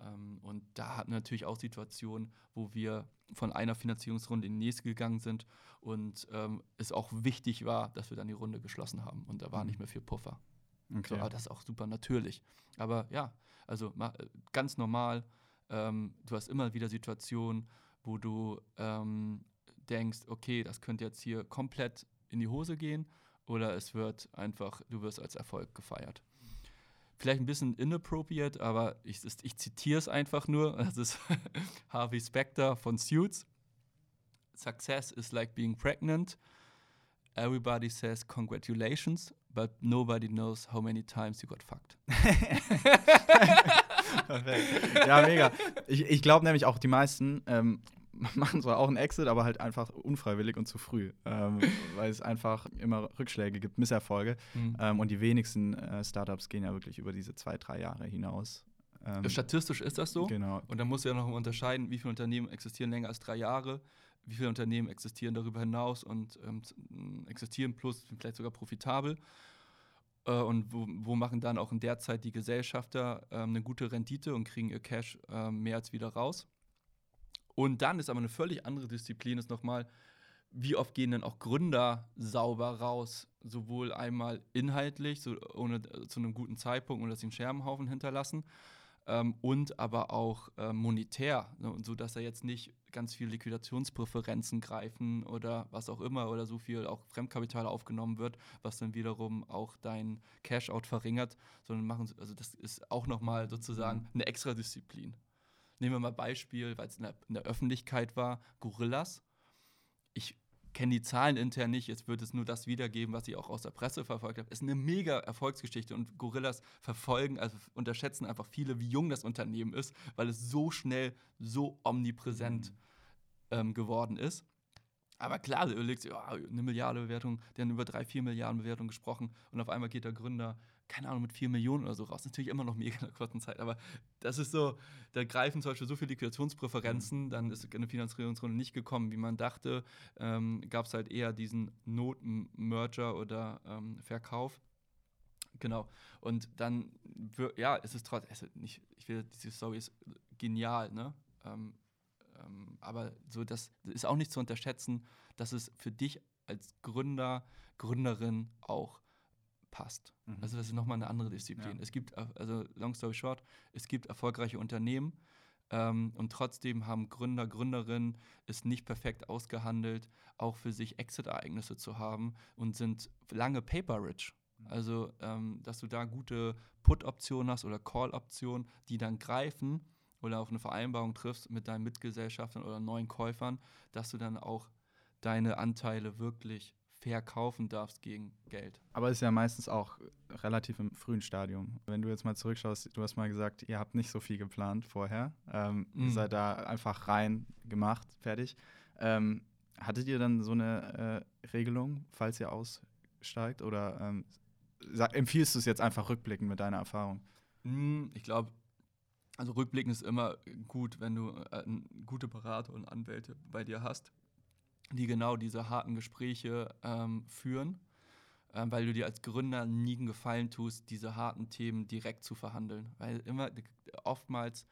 Ähm, und da hatten wir natürlich auch Situationen, wo wir von einer Finanzierungsrunde in die nächste gegangen sind und ähm, es auch wichtig war, dass wir dann die Runde geschlossen haben. Und da war mhm. nicht mehr viel Puffer. Okay. So, aber das ist auch super natürlich. Aber ja, also ganz normal. Ähm, du hast immer wieder Situationen, wo du ähm, denkst, okay, das könnte jetzt hier komplett in die Hose gehen oder es wird einfach, du wirst als Erfolg gefeiert. Vielleicht ein bisschen inappropriate, aber ich, ich zitiere es einfach nur. [laughs] Das ist [laughs] Harvey Specter von Suits. Success is like being pregnant. Everybody says congratulations, but nobody knows how many times you got fucked. [laughs] Ja, mega. Ich, ich glaube nämlich auch, die meisten ähm, [laughs] machen zwar auch einen Exit, aber halt einfach unfreiwillig und zu früh, ähm, [laughs] weil es einfach immer Rückschläge gibt, Misserfolge. Mhm. Ähm, und die wenigsten äh, Startups gehen ja wirklich über diese zwei, drei Jahre hinaus. Ähm, Statistisch ist das so. Genau. Und da muss ja noch unterscheiden, wie viele Unternehmen existieren länger als drei Jahre, wie viele Unternehmen existieren darüber hinaus und ähm, existieren plus vielleicht sogar profitabel. Äh, und wo, wo, machen dann auch in der Zeit die Gesellschafter ähm, eine gute Rendite und kriegen ihr Cash äh, mehr als wieder raus. Und dann ist aber eine völlig andere Disziplin, ist nochmal, wie oft gehen denn auch Gründer sauber raus? Sowohl einmal inhaltlich, so ohne äh, zu einem guten Zeitpunkt und dass sie einen Scherbenhaufen hinterlassen, ähm, und aber auch äh, monetär, ne, so dass da jetzt nicht ganz viel Liquidationspräferenzen greifen oder was auch immer oder so viel auch Fremdkapital aufgenommen wird, was dann wiederum auch dein Cash-out verringert, sondern machen, also das ist auch nochmal sozusagen mhm. eine extra Disziplin. Nehmen wir mal Beispiel, weil es in, in der Öffentlichkeit war, Gorillas. Ich kenne die Zahlen intern nicht, jetzt wird es nur das wiedergeben, was ich auch aus der Presse verfolgt habe. Es ist eine mega Erfolgsgeschichte und Gorillas verfolgen, also unterschätzen einfach viele, wie jung das Unternehmen ist, weil es so schnell, so omnipräsent mhm. ähm, geworden ist. Aber klar, du überlegst, oh, eine Milliarde Bewertung, die haben über drei, vier Milliarden Bewertung gesprochen und auf einmal geht der Gründer, keine Ahnung, mit 4 Millionen oder so raus. Natürlich immer noch mega in einer kurzen Zeit, aber das ist so, da greifen zum Beispiel so viele Liquidationspräferenzen, mhm. dann ist eine Finanzierungsrunde nicht gekommen, wie man dachte. Ähm, Gab es halt eher diesen Not-Merger oder ähm, Verkauf. Genau. Und dann, ja, es ist trotzdem, nicht, ich will, diese Story ist genial, ne? Ähm, ähm, aber so, das ist auch nicht zu unterschätzen, dass es für dich als Gründer, Gründerin auch passt. Mhm. Also das ist nochmal eine andere Disziplin. Ja. Es gibt, äh, also long story short, es gibt erfolgreiche Unternehmen ähm, und trotzdem haben Gründer, Gründerinnen es nicht perfekt ausgehandelt, auch für sich Exit-Ereignisse zu haben und sind lange paper-rich. Mhm. Also, ähm, dass du da gute Put-Optionen hast oder Call-Optionen, die dann greifen oder auf eine Vereinbarung triffst mit deinen Mitgesellschaftern oder neuen Käufern, dass du dann auch deine Anteile wirklich verkaufen darfst gegen Geld. Aber ist ja meistens auch relativ im frühen Stadium. Wenn du jetzt mal zurückschaust, du hast mal gesagt, ihr habt nicht so viel geplant vorher. Ähm, mhm. Ihr seid da einfach rein gemacht, fertig. Ähm, hattet ihr dann so eine äh, Regelung, falls ihr aussteigt? Oder ähm, sag, empfiehlst du es jetzt einfach rückblickend mit deiner Erfahrung? Mhm, ich glaube, also rückblickend ist immer gut, wenn du äh, gute Berater und Anwälte bei dir hast die genau diese harten Gespräche ähm, führen, ähm, weil du dir als Gründer nie einen Gefallen tust, diese harten Themen direkt zu verhandeln. Weil immer oftmals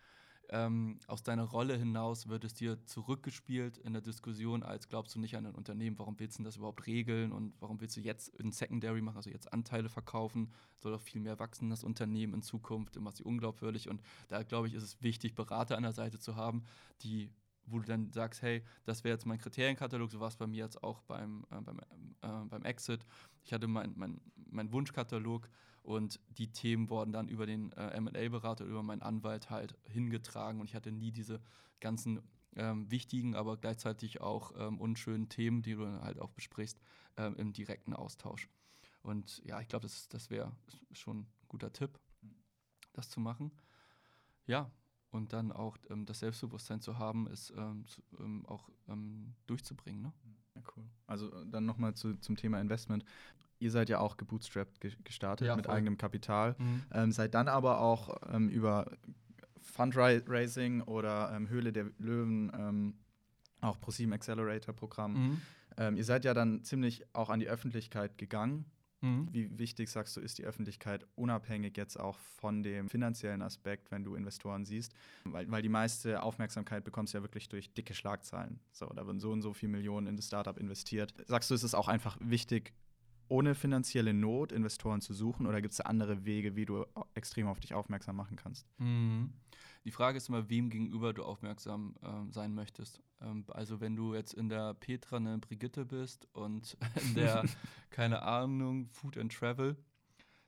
ähm, aus deiner Rolle hinaus wird es dir zurückgespielt in der Diskussion, als glaubst du nicht an ein Unternehmen, warum willst du das überhaupt regeln? Und warum willst du jetzt ein Secondary machen, also jetzt Anteile verkaufen, soll doch viel mehr wachsen, das Unternehmen in Zukunft, immer sie unglaubwürdig. Und da glaube ich, ist es wichtig, Berater an der Seite zu haben, die wo du dann sagst, hey, das wäre jetzt mein Kriterienkatalog, so war es bei mir jetzt auch beim, äh, beim, äh, beim Exit. Ich hatte meinen mein, mein Wunschkatalog und die Themen wurden dann über den äh, MA-Berater, über meinen Anwalt halt hingetragen und ich hatte nie diese ganzen ähm, wichtigen, aber gleichzeitig auch ähm, unschönen Themen, die du dann halt auch besprichst, ähm, im direkten Austausch. Und ja, ich glaube, das, das wäre schon ein guter Tipp, das zu machen. Ja, und dann auch ähm, das Selbstbewusstsein zu haben, es ähm, zu, ähm, auch ähm, durchzubringen. Ne? Ja, cool. Also äh, dann nochmal zu, zum Thema Investment. Ihr seid ja auch gebootstrapped ge gestartet ja, mit voll. eigenem Kapital, mhm. Ähm, seid dann aber auch ähm, über Fundraising oder Höhle der Löwen, auch ProSieben Accelerator Programm. Mhm. ihr seid ja dann ziemlich auch an die Öffentlichkeit gegangen Mhm. Wie wichtig, sagst du, ist die Öffentlichkeit unabhängig jetzt auch von dem finanziellen Aspekt, wenn du Investoren siehst? Weil, weil die meiste Aufmerksamkeit bekommst du ja wirklich durch dicke Schlagzeilen. So, da werden so und so viele Millionen in das Startup investiert. Sagst du, ist es auch einfach wichtig, ohne finanzielle Not Investoren zu suchen oder gibt es andere Wege, wie du extrem auf dich aufmerksam machen kannst? Mhm. Die Frage ist immer, wem gegenüber du aufmerksam ähm, sein möchtest. Ähm, also wenn du jetzt in der Petra eine Brigitte bist und [laughs] in der, [laughs] keine Ahnung, Food and Travel,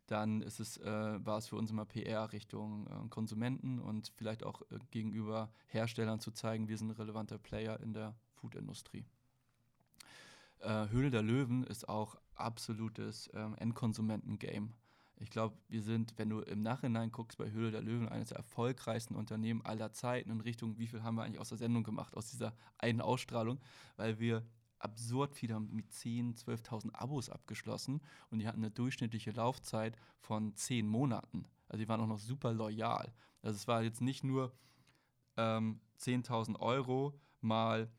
dann ist es, äh, war es für uns immer PR Richtung äh, Konsumenten und vielleicht auch äh, gegenüber Herstellern zu zeigen, wir sind ein relevanter Player in der Foodindustrie. Äh, Höhle der Löwen ist auch absolutes ähm, Endkonsumenten-Game. Ich glaube, wir sind, wenn du im Nachhinein guckst, bei Höhle der Löwen eines der erfolgreichsten Unternehmen aller Zeiten in Richtung, wie viel haben wir eigentlich aus der Sendung gemacht, aus dieser einen Ausstrahlung, weil wir absurd viele haben mit 10.000, 12.000 Abos abgeschlossen und die hatten eine durchschnittliche Laufzeit von 10 Monaten. Also die waren auch noch super loyal. Also es war jetzt nicht nur ähm, 10.000 Euro mal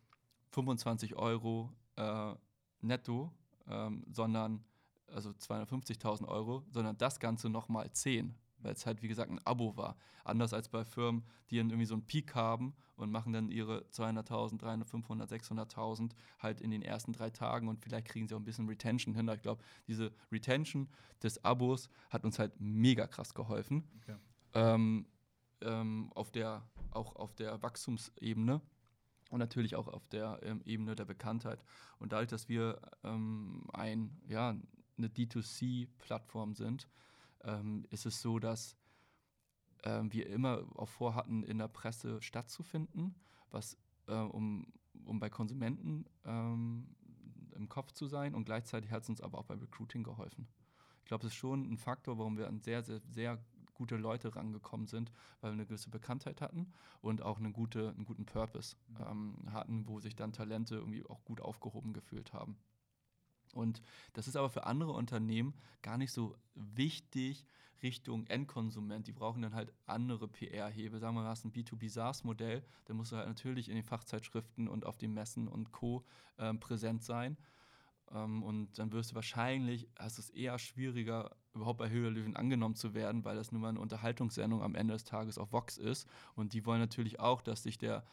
25 Euro äh, netto, ähm, sondern also 250.000 Euro, sondern das Ganze nochmal 10, weil es halt wie gesagt ein Abo war. Anders als bei Firmen, die dann irgendwie so einen Peak haben und machen dann ihre 200.000, 300, 500, 600.000 halt in den ersten drei Tagen und vielleicht kriegen sie auch ein bisschen Retention hin. Ich glaube, diese Retention des Abos hat uns halt mega krass geholfen. Okay. Ähm, ähm, auf der, auch auf der Wachstumsebene und natürlich auch auf der ähm, Ebene der Bekanntheit. Und dadurch, dass wir ähm, ein, ja, eine D2C-Plattform sind, ähm, ist es so, dass ähm, wir immer auch vorhatten, in der Presse stattzufinden, was äh, um, um bei Konsumenten ähm, im Kopf zu sein und gleichzeitig hat es uns aber auch beim Recruiting geholfen. Ich glaube, das ist schon ein Faktor, warum wir an sehr, sehr, sehr gute Leute rangekommen sind, weil wir eine gewisse Bekanntheit hatten und auch eine gute, einen guten Purpose mhm. ähm, hatten, wo sich dann Talente irgendwie auch gut aufgehoben gefühlt haben. Und das ist aber für andere Unternehmen gar nicht so wichtig Richtung Endkonsument. Die brauchen dann halt andere PR-Hebel. Sagen wir mal, du hast ein B2B SaaS-Modell, dann musst du halt natürlich in den Fachzeitschriften und auf den Messen und Co. Ähm, präsent sein. Ähm, und dann wirst du wahrscheinlich, hast es eher schwieriger, überhaupt bei Höhle Löwen angenommen zu werden, weil das nun mal eine Unterhaltungssendung am Ende des Tages auf Vox ist. Und die wollen natürlich auch, dass sich der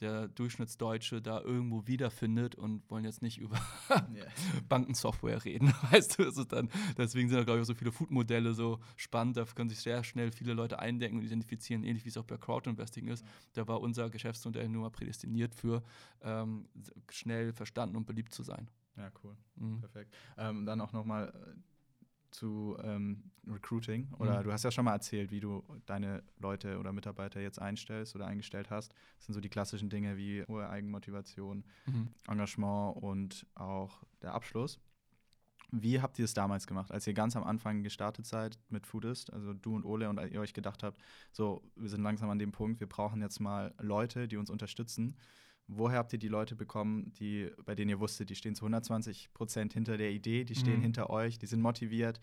der Durchschnittsdeutsche da irgendwo wiederfindet und wollen jetzt nicht über [laughs] yeah. [laughs] Bankensoftware reden. [laughs] Weißt du, das dann, deswegen sind da, glaube ich, auch so viele Food-Modelle so spannend. Da können sich sehr schnell viele Leute eindenken und identifizieren, ähnlich wie es auch bei Crowdinvesting ist. Da war unser Geschäftsmodell nur mal prädestiniert für ähm, schnell verstanden und beliebt zu sein. Ja, cool. Mhm. Perfekt. Ähm, dann auch nochmal äh, zu ähm, Recruiting. Oder mhm. du hast ja schon mal erzählt, wie du deine Leute oder Mitarbeiter jetzt einstellst oder eingestellt hast. Das sind so die klassischen Dinge wie hohe Eigenmotivation, mhm. Engagement und auch der Abschluss. Wie habt ihr es damals gemacht, als ihr ganz am Anfang gestartet seid mit Foodist, also du und Ole, und ihr euch gedacht habt, so, wir sind langsam an dem Punkt, wir brauchen jetzt mal Leute, die uns unterstützen. Woher habt ihr die Leute bekommen, die, bei denen ihr wusstet, die stehen zu 120 Prozent hinter der Idee, die stehen mhm. hinter euch, die sind motiviert?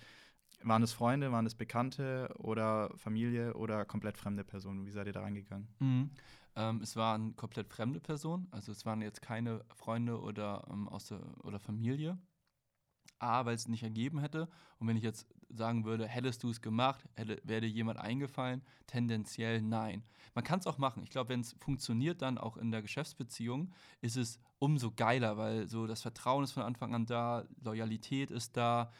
Waren es Freunde, waren es Bekannte oder Familie oder komplett fremde Personen? Wie seid ihr da reingegangen? Mhm. Ähm, es waren komplett fremde Personen, also es waren jetzt keine Freunde oder, ähm, aus der, oder Familie. A, weil es nicht ergeben hätte. Und wenn ich jetzt sagen würde, hättest du es gemacht, hätte, wäre dir jemand eingefallen, tendenziell nein. Man kann es auch machen. Ich glaube, wenn es funktioniert dann auch in der Geschäftsbeziehung, ist es umso geiler, weil so das Vertrauen ist von Anfang an da, Loyalität ist da.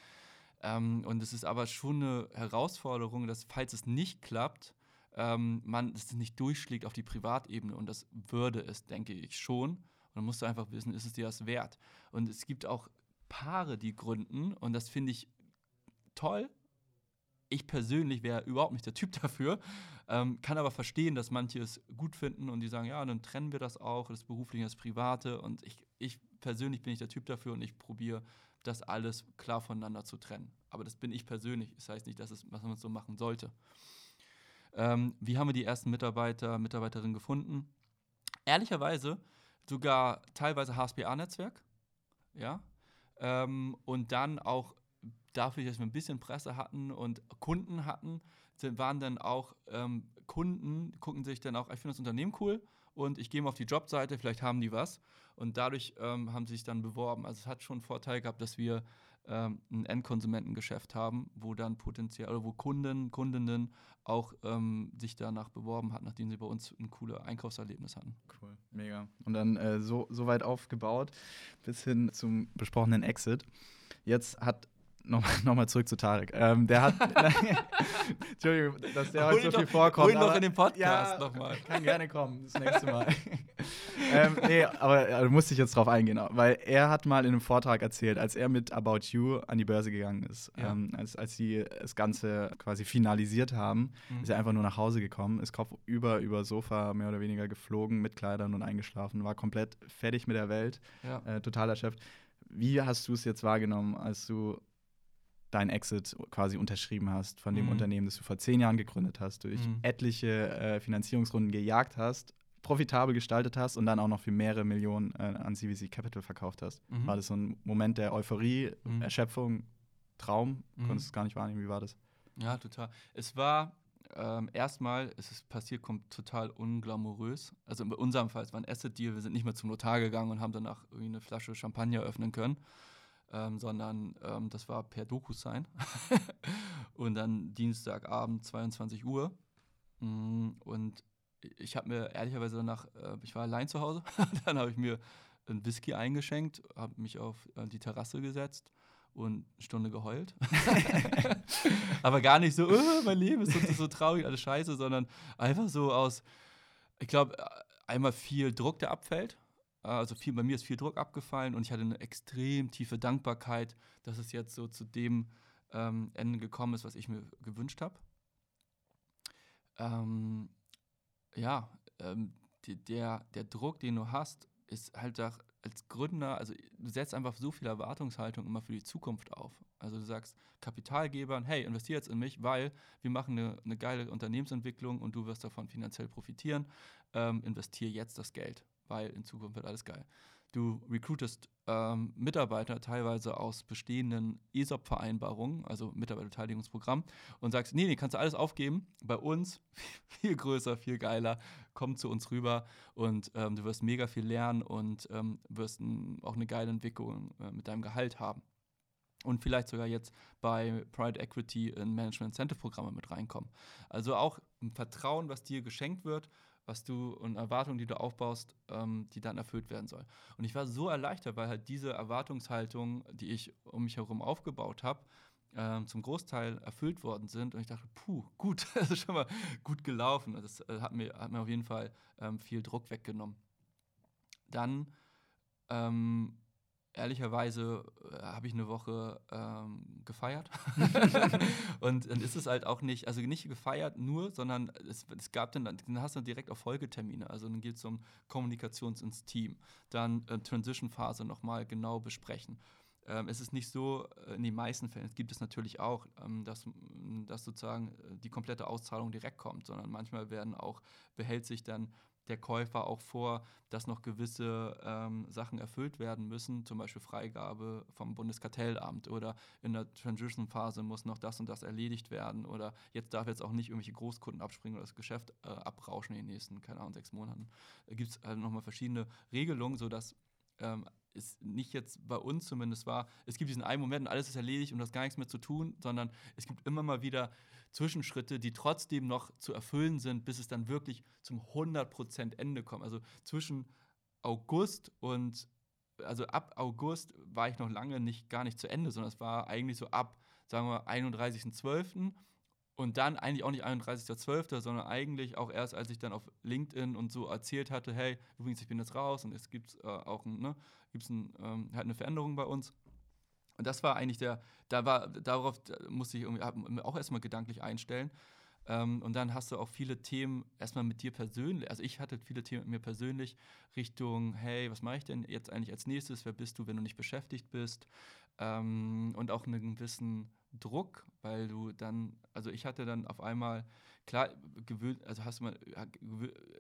Ähm, und es ist aber schon eine Herausforderung, dass falls es nicht klappt, ähm, man es nicht durchschlägt auf die Privatebene. Und das würde es, denke ich, schon. Und dann musst du einfach wissen, ist es dir das wert? Und es gibt auch Paare, die gründen. Und das finde ich toll. Ich persönlich wäre überhaupt nicht der Typ dafür, ähm, kann aber verstehen, dass manche es gut finden und die sagen, ja, dann trennen wir das auch, das Berufliche, das Private. Und ich, ich persönlich bin ich der Typ dafür und ich probiere das alles klar voneinander zu trennen. Aber das bin ich persönlich. Das heißt nicht, dass es, was man so machen sollte. Ähm, wie haben wir die ersten Mitarbeiter, Mitarbeiterinnen gefunden? Ehrlicherweise sogar teilweise HSBA-Netzwerk. Ja, ähm, und dann auch dafür, dass wir ein bisschen Presse hatten und Kunden hatten, waren dann auch ähm, Kunden, gucken sich dann auch, ich finde das Unternehmen cool und ich gehe mal auf die Jobseite, vielleicht haben die was. Und dadurch ähm, haben sie sich dann beworben. Also es hat schon einen Vorteil gehabt, dass wir ähm, ein Endkonsumentengeschäft haben, wo dann potenziell, oder wo Kunden, Kundinnen auch ähm, sich danach beworben hat, nachdem sie bei uns ein cooles Einkaufserlebnis hatten. Cool, mega. Und dann äh, so, so weit aufgebaut bis hin zum besprochenen Exit. Jetzt hat nochmal noch [laughs] zurück zu Tarek. Ähm, der hat. [laughs] [laughs] Entschuldigung, dass der heute so viel vorkommt. Hol noch in den Podcast ja, nochmal. Kann gerne kommen, das nächste Mal. ähm, nee, aber ja, du musst dich jetzt drauf eingehen, weil er hat mal in einem Vortrag erzählt, als er mit About You an die Börse gegangen ist, ja. ähm, als, als sie das Ganze quasi finalisiert haben, mhm. ist er einfach nur nach Hause gekommen, ist Kopf über, über Sofa mehr oder weniger geflogen mit Kleidern und eingeschlafen, war komplett fertig mit der Welt, ja. äh, total erschöpft. Wie hast du es jetzt wahrgenommen, als du dein Exit quasi unterschrieben hast von dem mhm. Unternehmen, das du vor zehn Jahren gegründet hast, durch mhm. etliche äh, Finanzierungsrunden gejagt hast, profitabel gestaltet hast und dann auch noch für mehrere Millionen äh, an CVC Capital verkauft hast. Mhm. War das so ein Moment der Euphorie, mhm. Erschöpfung, Traum? Mhm. Konntest du es gar nicht wahrnehmen? Wie war das? Ja, total. Es war ähm, erstmal, es ist passiert, kommt total unglamourös. Also in unserem Fall, es war ein Asset-Deal, wir sind nicht mehr zum Notar gegangen und haben danach irgendwie eine Flasche Champagner öffnen können ähm, sondern ähm, das war per DokuSign. [laughs] und dann Dienstagabend 22 Uhr. Mm, und ich habe mir ehrlicherweise danach, äh, ich war allein zu Hause, [laughs] dann habe ich mir ein Whisky eingeschenkt, habe mich auf äh, die Terrasse gesetzt und eine Stunde geheult. [laughs] Aber gar nicht so, oh, mein Leben ist so, so traurig, alles scheiße, sondern einfach so aus, ich glaube, einmal viel Druck, der abfällt also viel, bei mir ist viel Druck abgefallen und ich hatte eine extrem tiefe Dankbarkeit, dass es jetzt so zu dem ähm, Ende gekommen ist, was ich mir gewünscht habe. Ähm, ja, ähm, die, der, der Druck, den du hast, ist halt auch als Gründer, also du setzt einfach so viel Erwartungshaltung immer für die Zukunft auf. Also du sagst Kapitalgebern, hey, investier jetzt in mich, weil wir machen eine, eine geile Unternehmensentwicklung und du wirst davon finanziell profitieren. Ähm, investier jetzt das Geld weil in Zukunft wird alles geil. Du recruitest ähm, Mitarbeiter teilweise aus bestehenden ESOP-Vereinbarungen, also Mitarbeiterbeteiligungsprogramm, und sagst, nee, nee, kannst du alles aufgeben. Bei uns [laughs] viel größer, viel geiler. Komm zu uns rüber und ähm, du wirst mega viel lernen und ähm, wirst ein, auch eine geile Entwicklung äh, mit deinem Gehalt haben. Und vielleicht sogar jetzt bei Pride Equity in Management Incentive Programme mit reinkommen. Also auch ein Vertrauen, was dir geschenkt wird was du und Erwartungen, die du aufbaust, ähm, die dann erfüllt werden soll. Und ich war so erleichtert, weil halt diese Erwartungshaltung, die ich um mich herum aufgebaut habe, ähm, zum Großteil erfüllt worden sind. Und ich dachte, puh, gut, [laughs] das ist schon mal gut gelaufen. Das äh, hat, mir, hat mir auf jeden Fall ähm, viel Druck weggenommen. Dann ähm, ehrlicherweise äh, habe ich eine Woche ähm, gefeiert. [laughs] [laughs] und dann ist es halt auch nicht, also nicht gefeiert nur, sondern es, es gab dann, dann hast du direkt auch Folgetermine. Also dann geht es um Kommunikations ins Team, dann äh, Transition-Phase nochmal genau besprechen. Ähm, es ist nicht so, äh, in den meisten Fällen, es gibt es natürlich auch, ähm, dass, dass sozusagen äh, die komplette Auszahlung direkt kommt, sondern manchmal werden auch, behält sich dann der Käufer auch vor, dass noch gewisse ähm, Sachen erfüllt werden müssen, zum Beispiel Freigabe vom Bundeskartellamt oder in der Transition-Phase muss noch das und das erledigt werden oder jetzt darf jetzt auch nicht irgendwelche Großkunden abspringen oder das Geschäft äh, abrauschen in den nächsten, keine Ahnung, sechs Monaten. Da gibt es halt nochmal verschiedene Regelungen, sodass ähm, es nicht jetzt bei uns zumindest war, es gibt diesen einen Moment und alles ist erledigt und du hast gar nichts mehr zu tun, sondern es gibt immer mal wieder Zwischenschritte, die trotzdem noch zu erfüllen sind, bis es dann wirklich zum 100% Ende kommt. Also zwischen August und, also ab August war ich noch lange nicht, gar nicht zu Ende, sondern es war eigentlich so ab, sagen wir, 31.12. Und dann eigentlich auch nicht 31.12., sondern eigentlich auch erst, als ich dann auf LinkedIn und so erzählt hatte, hey, übrigens, ich bin jetzt raus und es gibt äh, auch ein, ne, gibt's ein, ähm, halt eine Veränderung bei uns. Und das war eigentlich der, da war, darauf musste ich irgendwie auch erstmal gedanklich einstellen. Ähm, und dann hast du auch viele Themen erstmal mit dir persönlich. Also ich hatte viele Themen mit mir persönlich Richtung, hey, was mache ich denn jetzt eigentlich als nächstes? Wer bist du, wenn du nicht beschäftigt bist? Ähm, und auch einen gewissen Druck, weil du dann, also ich hatte dann auf einmal, klar, gewöhnt, also hast du mal,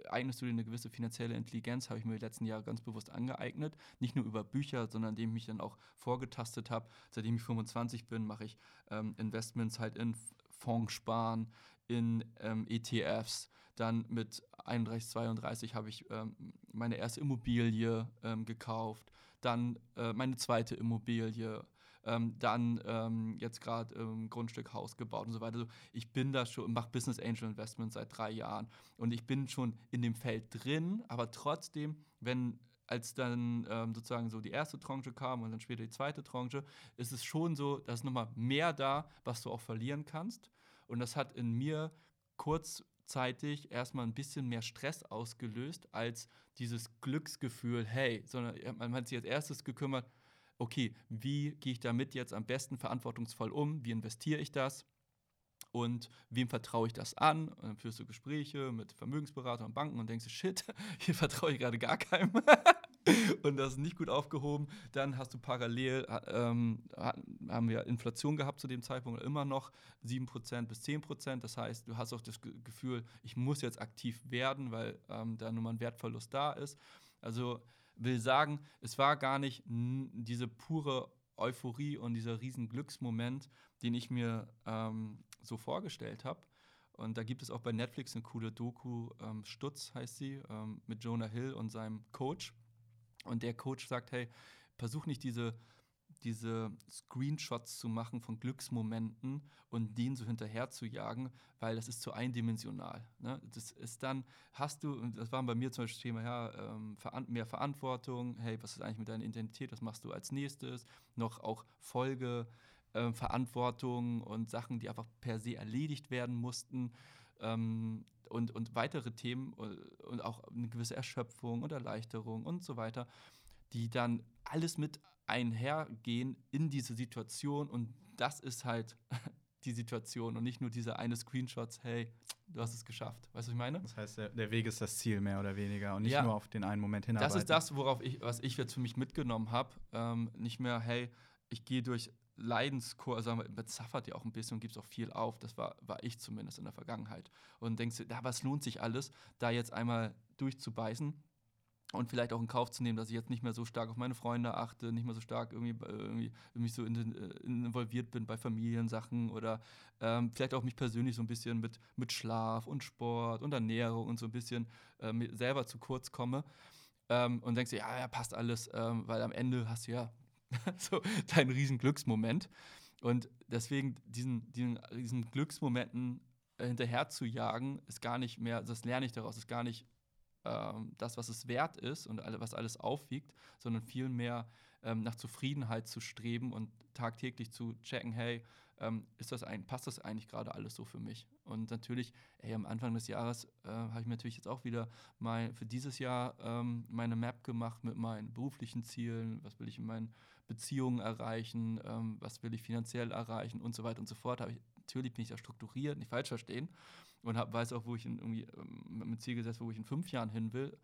eignest du dir eine gewisse finanzielle Intelligenz, habe ich mir die letzten Jahre ganz bewusst angeeignet. Nicht nur über Bücher, sondern indem ich mich dann auch vorgetastet habe. Seitdem ich 25 bin, mache ich ähm, Investments halt in Fonds sparen, in ähm, ETFs. Dann mit 31, 32 habe ich ähm, meine erste Immobilie ähm, gekauft. Dann äh, meine zweite Immobilie ähm, dann ähm, jetzt gerade ähm, Grundstück, Haus gebaut und so weiter. Also ich bin da schon, mache Business Angel Investment seit drei Jahren und ich bin schon in dem Feld drin, aber trotzdem, wenn als dann ähm, sozusagen so die erste Tranche kam und dann später die zweite Tranche, ist es schon so, dass nochmal mehr da, was du auch verlieren kannst. Und das hat in mir kurzzeitig erstmal ein bisschen mehr Stress ausgelöst als dieses Glücksgefühl, hey, sondern man hat sich als erstes gekümmert, okay, wie gehe ich damit jetzt am besten verantwortungsvoll um? Wie investiere ich das? Und wem vertraue ich das an? Und dann führst du Gespräche mit Vermögensberatern und Banken und denkst, shit, [laughs] hier vertraue ich gerade gar keinem. [laughs] und das ist nicht gut aufgehoben. Dann hast du parallel, ähm, haben wir Inflation gehabt zu dem Zeitpunkt immer noch 7% bis 10%. Das heißt, du hast auch das Gefühl, ich muss jetzt aktiv werden, weil ähm, da nun mal ein Wertverlust da ist. Also will sagen, es war gar nicht diese pure Euphorie und dieser riesen Glücksmoment, den ich mir ähm, so vorgestellt habe. Und da gibt es auch bei Netflix eine coole Doku, ähm, Stutz heißt sie, ähm, mit Jonah Hill und seinem Coach. Und der Coach sagt, hey, versuch nicht diese diese Screenshots zu machen von Glücksmomenten und denen so hinterher zu jagen, weil das ist zu eindimensional. Ne? Das ist dann, hast du, und das war bei mir zum Beispiel Thema, ja, ähm, mehr Verantwortung, hey, was ist eigentlich mit deiner Identität, was machst du als nächstes, noch auch Folge, äh, Verantwortung und Sachen, die einfach per se erledigt werden mussten. Ähm, und, und weitere Themen äh, und auch eine gewisse Erschöpfung und Erleichterung und so weiter, die dann alles mit einhergehen in diese Situation und das ist halt [laughs] die Situation und nicht nur diese eine Screenshots, hey, du hast es geschafft. Weißt du, was ich meine? Das heißt, der, der, Weg ist das Ziel mehr oder weniger und nicht ja, nur auf den einen Moment hinarbeiten. Das ist das, worauf ich, was ich jetzt für mich mitgenommen habe. Ähm, nicht mehr, hey, ich gehe durch Leidenskurs, also mit zaffert ja auch ein bisschen und gibt auch viel auf. Das war, war ich zumindest in der Vergangenheit. Und denkst du, ja, was lohnt sich alles, da jetzt einmal durchzubeißen? Und vielleicht auch in Kauf zu nehmen, dass ich jetzt nicht mehr so stark auf meine Freunde achte, nicht mehr so stark irgendwie, äh, irgendwie mich so in, äh, involviert bin bei Familiensachen oder ähm, vielleicht auch mich persönlich so ein bisschen mit, mit Schlaf und Sport und Ernährung und so ein bisschen äh, selber zu kurz komme ähm, und denkst dir, ja, ja, passt alles, ähm, weil am Ende hast du ja [laughs] so deinen riesen Glücksmoment. Und deswegen diesen, diesen, diesen Glücksmomenten äh, hinterher zu jagen, ist gar nicht mehr, das lerne ich daraus, ist gar nicht ähm, das, was es wert ist und was alles aufwiegt, sondern vielmehr ähm, nach Zufriedenheit zu streben und tagtäglich zu checken, hey, ähm, ist das ein, passt das eigentlich gerade alles so für mich? Und natürlich, ey, am Anfang des Jahres äh, habe ich mir natürlich jetzt auch wieder mein, für dieses Jahr ähm, meine Map gemacht mit meinen beruflichen Zielen, was will ich in meinen Beziehungen erreichen, ähm, was will ich finanziell erreichen und so weiter und so fort. Ich, natürlich bin ich da strukturiert, nicht falsch verstehen und hab, weiß auch, wo ich in, irgendwie ähm, mit dem Ziel gesetzt, wo ich in fünf Jahren hin will.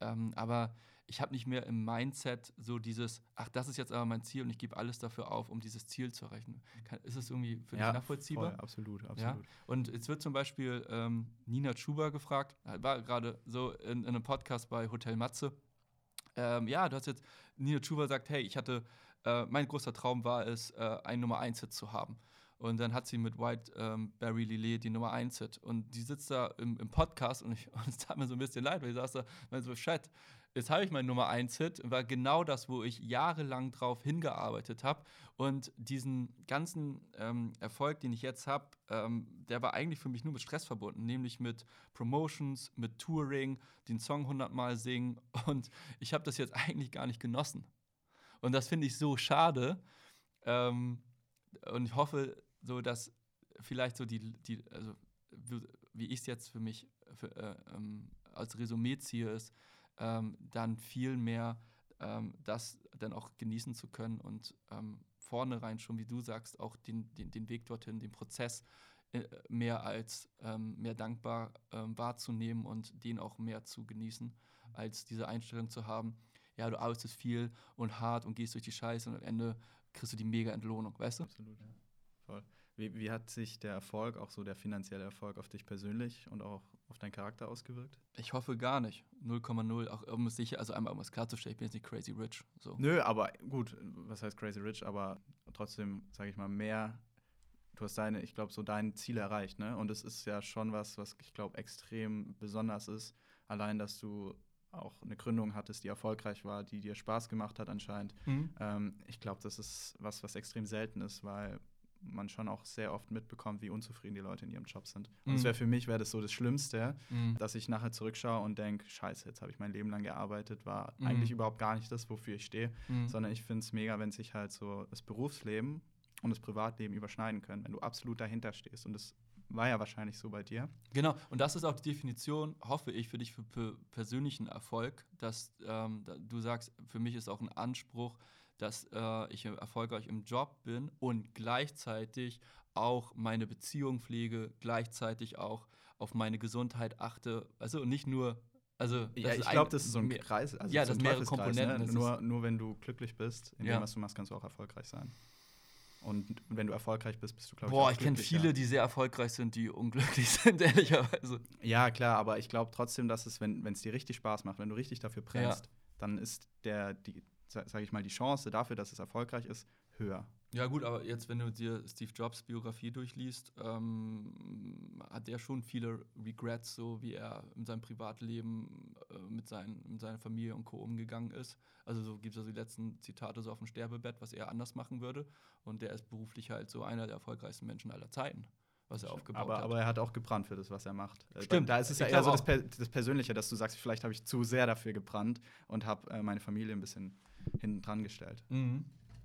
Ähm, aber ich habe nicht mehr im Mindset so dieses, ach, das ist jetzt aber mein Ziel und ich gebe alles dafür auf, um dieses Ziel zu erreichen. Kann, ist es irgendwie für ja, dich nachvollziehbar? Voll, absolut, absolut. Ja? Und jetzt wird zum Beispiel ähm, Nina Schuber gefragt, war gerade so in, in, einem Podcast bei Hotel Matze. Ähm, ja, du hast jetzt, Nina Schuber sagt, hey, ich hatte, äh, mein großer Traum war es, äh, ein Nummer 1 Hit zu haben. Und dann hat sie mit White ähm, Barry Lillet die Nummer 1 Hit. Und die sitzt da im, im Podcast und, ich, [laughs] und es tat mir so ein bisschen leid, weil ich saß da und so, Chat, jetzt habe ich meinen Nummer 1 Hit, war genau das, wo ich jahrelang drauf hingearbeitet habe. Und diesen ganzen ähm, Erfolg, den ich jetzt habe, ähm, der war eigentlich für mich nur mit Stress verbunden, nämlich mit Promotions, mit Touring, den Song hundertmal singen. [laughs] Und ich habe das jetzt eigentlich gar nicht genossen. Und das finde ich so schade. Ähm, und ich hoffe, so dass vielleicht so die, die also wie ich es jetzt für mich für, äh, ähm, als Resümee ziehe, ist, ähm, dann viel mehr ähm, das dann auch genießen zu können und ähm, vorne rein schon, wie du sagst, auch den, den, den Weg dorthin, den Prozess äh, mehr als ähm, mehr dankbar ähm, wahrzunehmen und den auch mehr zu genießen, als diese Einstellung zu haben, ja, du arbeitest viel und hart und gehst durch die Scheiße und am Ende kriegst du die mega Entlohnung, weißt du? Absolut, ja. Voll. Wie, wie hat sich der Erfolg, auch so der finanzielle Erfolg, auf dich persönlich und auch auf deinen Charakter ausgewirkt? Ich hoffe gar nicht. 0,0. Auch um es sicher, also einmal um es klarzustellen, ich bin jetzt nicht crazy rich. So. Nö, aber gut, was heißt crazy rich? Aber trotzdem, sage ich mal, mehr. Du hast deine, ich glaube, so deine Ziele erreicht, ne? Und es ist ja schon was, was ich glaube extrem besonders ist. Allein, dass du auch eine Gründung hattest, die erfolgreich war, die dir Spaß gemacht hat anscheinend. Mhm. Ähm, ich glaube, das ist was, was extrem selten ist, weil man schon auch sehr oft mitbekommt, wie unzufrieden die Leute in ihrem Job sind. Und es mhm. wäre für mich wäre das so das Schlimmste, mhm. dass ich nachher zurückschaue und denke, scheiße, jetzt habe ich mein Leben lang gearbeitet, war mhm. eigentlich überhaupt gar nicht das, wofür ich stehe, mhm. sondern ich finde es mega, wenn sich halt so das Berufsleben und das Privatleben überschneiden können, wenn du absolut dahinter stehst. Und das war ja wahrscheinlich so bei dir. Genau, und das ist auch die Definition, hoffe ich, für dich für, für persönlichen Erfolg, dass ähm, du sagst, für mich ist auch ein Anspruch, dass äh, ich erfolgreich im Job bin und gleichzeitig auch meine Beziehung pflege, gleichzeitig auch auf meine Gesundheit achte. Also nicht nur also, ja, ich glaube, das ist so ein Kreis. Also ja, das sind mehrere ne? Komponenten. Ne? Nur, nur wenn du glücklich bist, in ja. dem, was du machst, kannst du auch erfolgreich sein. Und wenn du erfolgreich bist, bist du, glaube ich, Boah, ich kenne viele, die sehr erfolgreich sind, die unglücklich [laughs] sind, ehrlicherweise. Ja, klar, aber ich glaube trotzdem, dass es, wenn es dir richtig Spaß macht, wenn du richtig dafür brennst, ja. dann ist der, die, sage ich mal, die Chance dafür, dass es erfolgreich ist, höher. Ja, gut, aber jetzt, wenn du dir Steve Jobs Biografie durchliest, ähm, hat er schon viele Regrets, so wie er in seinem Privatleben äh, mit, seinen, mit seiner Familie und Co. umgegangen ist. Also, so gibt es also die letzten Zitate so auf dem Sterbebett, was er anders machen würde. Und der ist beruflich halt so einer der erfolgreichsten Menschen aller Zeiten was er aufgebaut aber, hat. Aber er hat auch gebrannt für das, was er macht. Äh, Stimmt. Da, ist es ja eher so das, das, Persönliche, dass du sagst, vielleicht habe ich zu sehr dafür gebrannt und habe äh, meine Familie ein bisschen hinten dran gestellt. Mhm.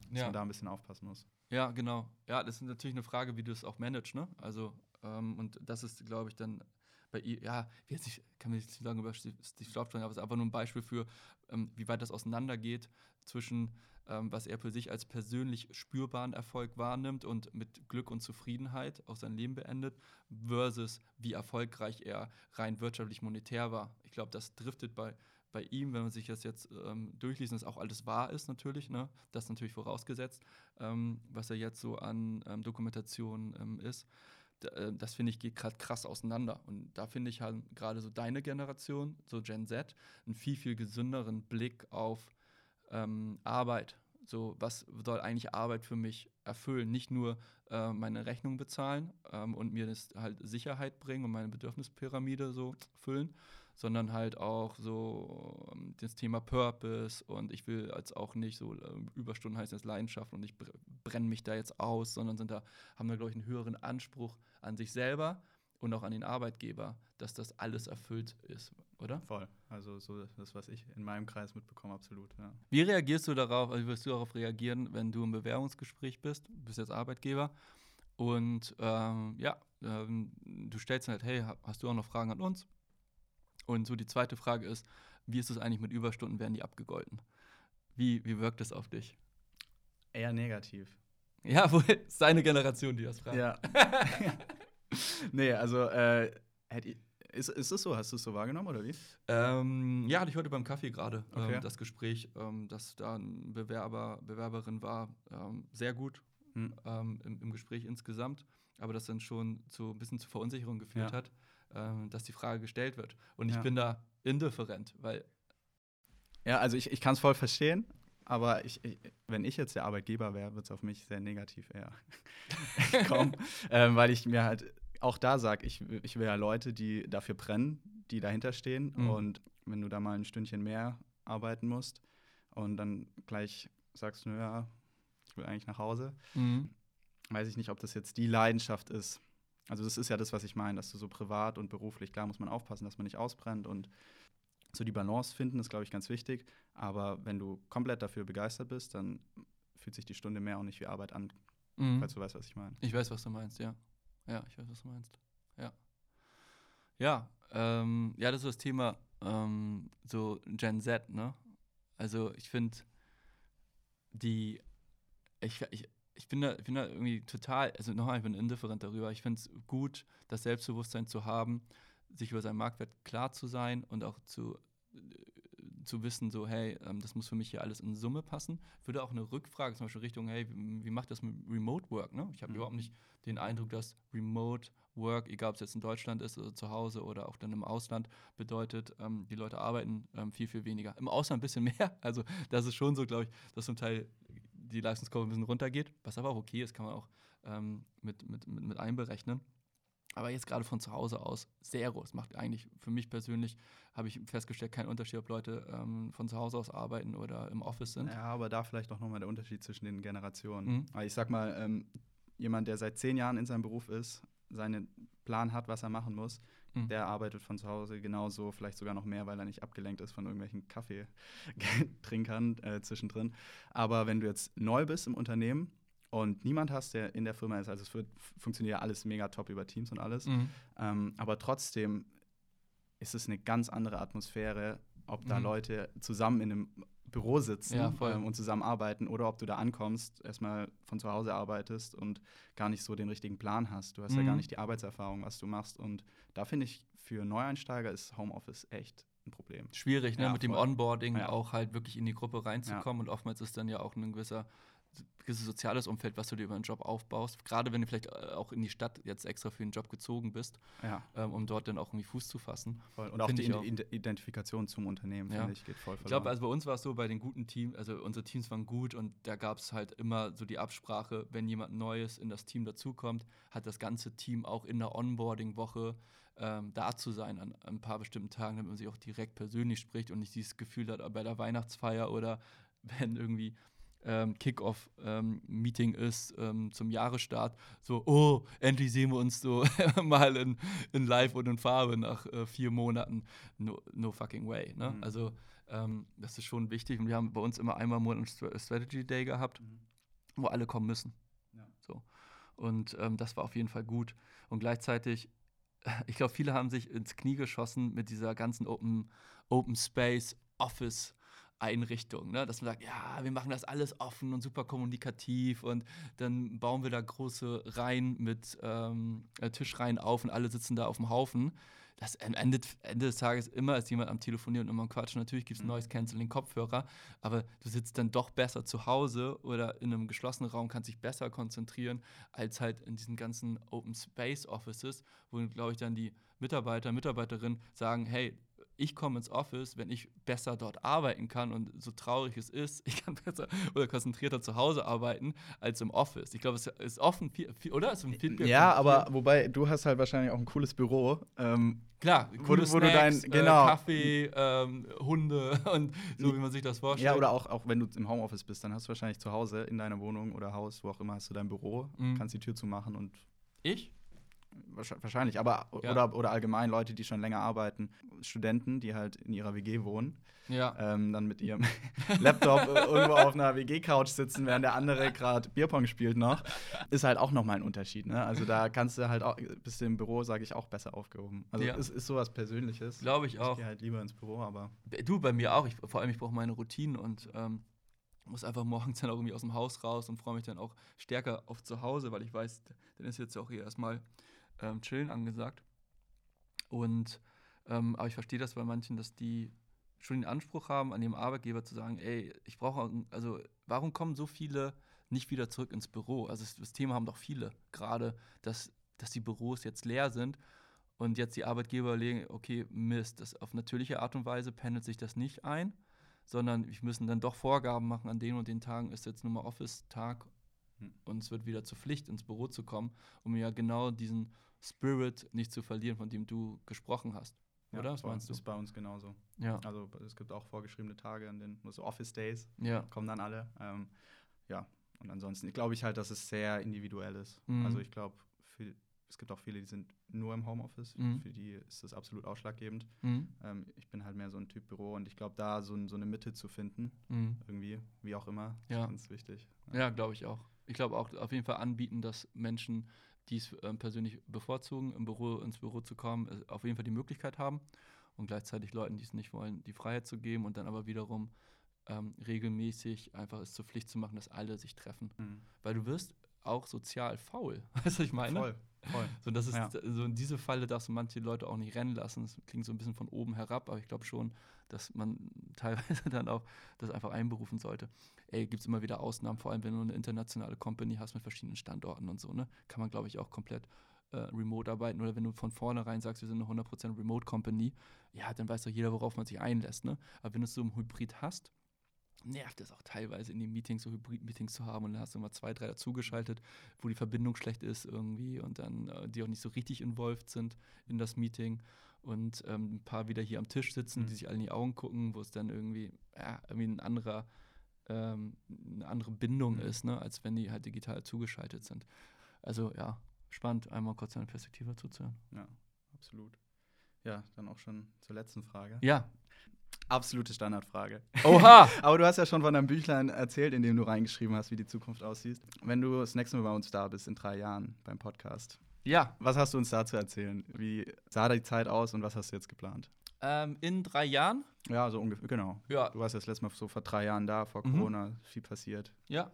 Dass ja. man da ein bisschen aufpassen muss. Ja, genau. Ja, das ist natürlich eine Frage, wie du es auch managst, ne? Also, ähm, und das ist, glaube ich, dann bei ihr, ja, ich kann mir nicht lange über Steve Jobs aber es ist einfach nur ein Beispiel für, ähm, wie weit das auseinandergeht zwischen, ähm, was er für sich als persönlich spürbaren Erfolg wahrnimmt und mit Glück und Zufriedenheit auch sein Leben beendet, versus wie erfolgreich er rein wirtschaftlich monetär war. Ich glaube, das driftet bei bei ihm, wenn man sich das jetzt ähm, durchliest, dass auch alles wahr ist natürlich, ne? das natürlich vorausgesetzt, ähm, was er jetzt so an ähm, Dokumentation ähm, ist, äh, das finde ich geht gerade krass auseinander. Und da finde ich halt gerade so deine Generation, so Gen Z, einen viel, viel gesünderen Blick auf ähm, Arbeit. So, was soll eigentlich Arbeit für mich erfüllen? Nicht nur äh, meine Rechnung bezahlen ähm, und mir das halt Sicherheit bringen und meine Bedürfnispyramide so füllen, sondern halt auch so ähm, das Thema Purpose und ich will als auch nicht so äh, Überstunden heißt das Leidenschaft und ich brenne mich da jetzt aus, sondern sind da, haben da, glaube ich, einen höheren Anspruch an sich selber und auch an den Arbeitgeber, dass das alles erfüllt ist, oder? Voll. Also so das, was ich in meinem Kreis mitbekomme, absolut. Ja. Wie reagierst du darauf, also wirst du darauf reagieren, wenn du im Bewerbungsgespräch bist, du bist jetzt Arbeitgeber und ähm, ja, ähm, du stellst halt, hey, hast du auch noch Fragen an uns? Und so die zweite Frage ist, wie ist es eigentlich mit Überstunden, werden die abgegolten? Wie, wie wirkt das auf dich? Eher negativ. Ja, wohl [laughs] ist deine Generation, die das fragt. Ja. [laughs] nee, also äh, ist, ist es so? Hast du es so wahrgenommen oder wie? Ähm, ja, hatte ich heute beim Kaffee gerade okay. ähm, das Gespräch, ähm, dass da ein Bewerber, Bewerberin war, ähm, sehr gut hm. Ähm, im, im, Gespräch insgesamt, aber das dann schon zu ein bisschen zu Verunsicherung geführt ja. hat ähm, dass die Frage gestellt wird. Und ich ja. bin da indifferent, weil. Ja, also ich, ich kann es voll verstehen, aber ich, ich, wenn ich jetzt der Arbeitgeber wäre, wird es auf mich sehr negativ eher [laughs] kommen, [laughs] ähm, weil ich mir halt auch da sage, ich, ich will ja Leute, die dafür brennen, die dahinter stehen. Mhm. Und wenn du da mal ein Stündchen mehr arbeiten musst und dann gleich sagst du, ja, ich will eigentlich nach Hause, mhm. weiß ich nicht, ob das jetzt die Leidenschaft ist, also das ist ja das, was ich meine, dass du so privat und beruflich, klar muss man aufpassen, dass man nicht ausbrennt und so die Balance finden, ist, glaube ich, ganz wichtig. Aber wenn du komplett dafür begeistert bist, dann fühlt sich die Stunde mehr auch nicht wie Arbeit an, mhm. falls du weißt, was ich meine. Ich weiß, was du meinst, ja. Ja, ich weiß, was du meinst. Ja. Ja, ähm, ja, das ist das Thema ähm, so Gen Z, ne? Also ich finde, die, ich, ich, ich bin, da, ich bin da irgendwie total, also nochmal, ich bin indifferent darüber. Ich finde es gut, das Selbstbewusstsein zu haben, sich über seinen Marktwert klar zu sein und auch zu, äh, zu wissen, so, hey, ähm, das muss für mich hier alles in Summe passen. Ich würde auch eine Rückfrage zum Beispiel Richtung, hey, wie, wie macht das mit Remote Work? Ne? Ich habe mhm. überhaupt nicht den Eindruck, dass Remote Work, egal ob es jetzt in Deutschland ist oder zu Hause oder auch dann im Ausland, bedeutet, ähm, die Leute arbeiten ähm, viel, viel weniger. Im Ausland ein bisschen [laughs] mehr. Also das ist schon so, glaube ich, dass zum Teil die Leistungskurve ein bisschen runtergeht, was aber auch okay ist, kann man auch ähm, mit, mit, mit, mit einberechnen. Aber jetzt gerade von zu Hause aus sehr groß. Macht eigentlich für mich persönlich, habe ich festgestellt, keinen Unterschied, ob Leute ähm, von zu Hause aus arbeiten oder im Office sind. Ja, aber da vielleicht auch nochmal der Unterschied zwischen den Generationen. Mhm. Ich sag mal, ähm, jemand, der seit zehn Jahren in seinem Beruf ist, seinen Plan hat, was er machen muss, mhm. der arbeitet von zu Hause genauso, vielleicht sogar noch mehr, weil er nicht abgelenkt ist von irgendwelchen Kaffeetrinkern äh, zwischendrin. Aber wenn du jetzt neu bist im Unternehmen und niemand hast, der in der Firma ist, also es wird, funktioniert ja alles mega top über Teams und alles, mhm. ähm, aber trotzdem ist es eine ganz andere Atmosphäre, ob da mhm. Leute zusammen in einem Büro sitzen ja, ähm, und zusammenarbeiten oder ob du da ankommst, erstmal von zu Hause arbeitest und gar nicht so den richtigen Plan hast. Du hast mhm. ja gar mhm. nicht die Arbeitserfahrung, was du machst. Und da finde ich, für Neueinsteiger ist Homeoffice echt ein Problem. Schwierig, ne? Ja, mit voll. dem Onboarding ja. auch halt wirklich in die Gruppe reinzukommen. Und oftmals ist dann ja auch ein gewisser gewisses soziales Umfeld, was du dir über einen Job aufbaust. Gerade wenn du vielleicht äh, auch in die Stadt jetzt extra für einen Job gezogen bist, ja. ähm, um dort dann auch irgendwie Fuß zu fassen. Voll. Und auch die auch. Identifikation zum Unternehmen, ja. finde ich, geht voll verloren. Ich glaube, also bei uns war es so, bei den guten Teams, also unsere Teams waren gut und da gab es halt immer so die Absprache, wenn jemand Neues in das Team dazukommt, hat das ganze Team auch in der Onboarding-Woche ähm, da zu sein an, an, ein paar bestimmten Tagen, damit man sich auch direkt persönlich spricht und nicht dieses Gefühl hat bei der Weihnachtsfeier oder [laughs] wenn irgendwie ähm, Kickoff-Meeting ähm, ist ähm, zum Jahresstart. So, oh, endlich sehen wir uns so [laughs] mal in, in Live und in Farbe nach äh, vier Monaten. No, no fucking way. Ne? Mhm. Also, ähm, das ist schon wichtig. Und wir haben bei uns immer einmal im Monat einen Strategy Day gehabt, mhm. wo alle kommen müssen. Ja. So. Und ähm, das war auf jeden Fall gut. Und gleichzeitig [laughs] ich glaube, viele haben sich ins Knie geschossen mit dieser ganzen Open, Open Space Office Einrichtung, ne? dass man sagt, ja, wir machen das alles offen und super kommunikativ und dann bauen wir da große Reihen mit ähm, äh, Tischreihen auf und alle sitzen da auf dem Haufen. das am Ende, Ende des Tages immer ist jemand am Telefonieren und immer am Quatschen. Natürlich gibt es Mhm. Noise Canceling Kopfhörer, aber du sitzt dann doch besser zu Hause oder in einem geschlossenen Raum, kannst dich besser konzentrieren, als halt in diesen ganzen Open Space Offices, wo, glaube ich, dann die Mitarbeiter, Mitarbeiterinnen sagen, hey, ich komme ins Office, wenn ich besser dort arbeiten kann und so traurig es ist, [laughs] ich kann besser oder konzentrierter zu Hause arbeiten als im Office. Ich glaube, es ist offen, viel, viel, oder? Ist ein Feedback Ja, aber wobei du hast halt wahrscheinlich auch ein cooles Büro. Ähm, Klar, Wo coole du- wo du Snacks, dein- genau. äh, Kaffee, ähm, Hunde [laughs] und so, wie man sich das vorstellt. ja, oder auch, auch wenn du im Homeoffice bist, dann hast du wahrscheinlich zu Hause in deiner Wohnung oder Haus, wo auch immer, hast du dein Büro, Mhm. kannst die Tür zumachen und Ich? Wahrscheinlich, aber Ja. oder, oder allgemein Leute, die schon länger arbeiten, Studenten, die halt in ihrer WG wohnen, Ja. ähm, dann mit ihrem [laughs] Laptop äh, irgendwo auf einer WG-Couch sitzen, während der andere gerade Bierpong spielt noch, ist halt auch nochmal ein Unterschied. Ne? Also da kannst du halt auch, bist du im Büro, sage ich, auch besser aufgehoben. Also Ja. es ist sowas Persönliches. Glaube ich Ich auch. gehe halt lieber ins Büro, aber Du, bei mir auch. Ich, vor allem, ich brauche meine Routinen und ähm, muss einfach morgens [laughs] dann auch irgendwie aus dem Haus raus und freue mich dann auch stärker auf zu Hause, weil ich weiß, dann ist jetzt auch hier erstmal ähm, Chillen angesagt. Und ähm, aber ich verstehe das bei manchen, dass die schon den Anspruch haben, an ihrem Arbeitgeber zu sagen, ey, ich brauche, also warum kommen so viele nicht wieder zurück ins Büro? Also das, das Thema haben doch viele, gerade, dass, dass die Büros jetzt leer sind und jetzt die Arbeitgeber überlegen, okay, Mist, das auf natürliche Art und Weise pendelt sich das nicht ein, sondern wir müssen dann doch Vorgaben machen, an den und den Tagen ist jetzt nur mal Office-Tag Hm. und es wird wieder zur Pflicht, ins Büro zu kommen, um ja genau diesen Spirit nicht zu verlieren, von dem du gesprochen hast. ja, Oder? Was meinst du? ist bei uns genauso. Ja. Also es gibt auch vorgeschriebene Tage, an denen so Office Days Ja. kommen dann alle. Ähm, ja, und ansonsten glaube ich halt, dass es sehr individuell ist. Mhm. Also ich glaube, es gibt auch viele, die sind nur im Homeoffice. Mhm. Für die ist das absolut ausschlaggebend. Mhm. Ähm, ich bin halt mehr so ein Typ Büro und ich glaube, da so, so eine Mitte zu finden, Mhm. irgendwie, wie auch immer, Ja. ist ganz wichtig. Ja, glaube ich auch. Ich glaube auch auf jeden Fall anbieten, dass Menschen, die es ähm, persönlich bevorzugen, im Büro, ins Büro zu kommen, äh, auf jeden Fall die Möglichkeit haben und gleichzeitig Leuten, die es nicht wollen, die Freiheit zu geben und dann aber wiederum ähm, regelmäßig einfach es zur Pflicht zu machen, dass alle sich treffen. Mhm. Weil du wirst auch sozial faul. [laughs] Weißt du, was ich meine? Voll, voll. So, das ist, Ja. so in diese Falle darfst du manche Leute auch nicht rennen lassen. Das klingt so ein bisschen von oben herab, aber ich glaube schon, dass man [laughs] teilweise dann auch das einfach einberufen sollte. Ey, gibt es immer wieder Ausnahmen, vor allem wenn du eine internationale Company hast mit verschiedenen Standorten und so, ne? Kann man, glaube ich, auch komplett äh, remote arbeiten. Oder wenn du von vornherein sagst, wir sind eine 100% Remote Company, ja, dann weiß doch jeder, worauf man sich einlässt, ne? Aber wenn du es so im Hybrid hast, nervt es auch teilweise in den Meetings, so Hybrid-Meetings zu haben und dann hast du immer zwei, drei dazugeschaltet, wo die Verbindung schlecht ist irgendwie und dann äh, die auch nicht so richtig involviert sind in das Meeting und ähm, ein paar wieder hier am Tisch sitzen, Mhm. die sich alle in die Augen gucken, wo es dann irgendwie, ja, irgendwie ein anderer, ähm, eine andere Bindung Mhm. ist, ne, als wenn die halt digital zugeschaltet sind. Also ja, spannend, einmal kurz deine Perspektive zuzuhören. Ja, absolut. Ja, dann auch schon zur letzten Frage. Ja. Absolute Standardfrage. Oha! [laughs] Aber du hast ja schon von deinem Büchlein erzählt, in dem du reingeschrieben hast, wie die Zukunft aussieht. Wenn du das nächste Mal bei uns da bist, in drei Jahren beim Podcast, ja, was hast du uns da zu erzählen? Wie sah die Zeit aus und was hast du jetzt geplant? ähm, in drei Jahren, Ja, so ungefähr, genau. ja, Du warst ja das letzte Mal so vor drei Jahren da, vor Mhm. Corona, viel passiert. Ja,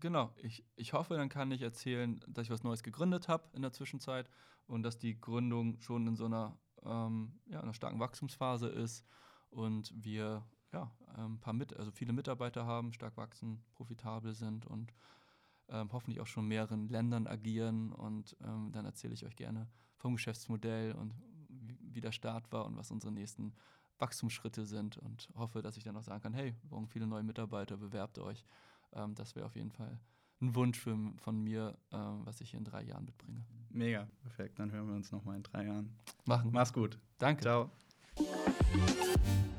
genau. Ich, ich hoffe, dann kann ich erzählen, dass ich was Neues gegründet habe in der Zwischenzeit und dass die Gründung schon in so einer, ähm, ja, einer starken Wachstumsphase ist und wir ja, ein paar mit, also viele Mitarbeiter haben, stark wachsen, profitabel sind und ähm, hoffentlich auch schon in mehreren Ländern agieren und ähm, dann erzähle ich euch gerne vom Geschäftsmodell und wie, wie der Start war und was unsere nächsten Wachstumsschritte sind und hoffe, dass ich dann auch sagen kann, hey, wir brauchen viele neue Mitarbeiter, bewerbt euch. Ähm, das wäre auf jeden Fall ein Wunsch für, von mir, ähm, was ich in drei Jahren mitbringe. Mega, perfekt. Dann hören wir uns nochmal in drei Jahren. Machen. Mach's gut. Danke. Ciao. フフフ。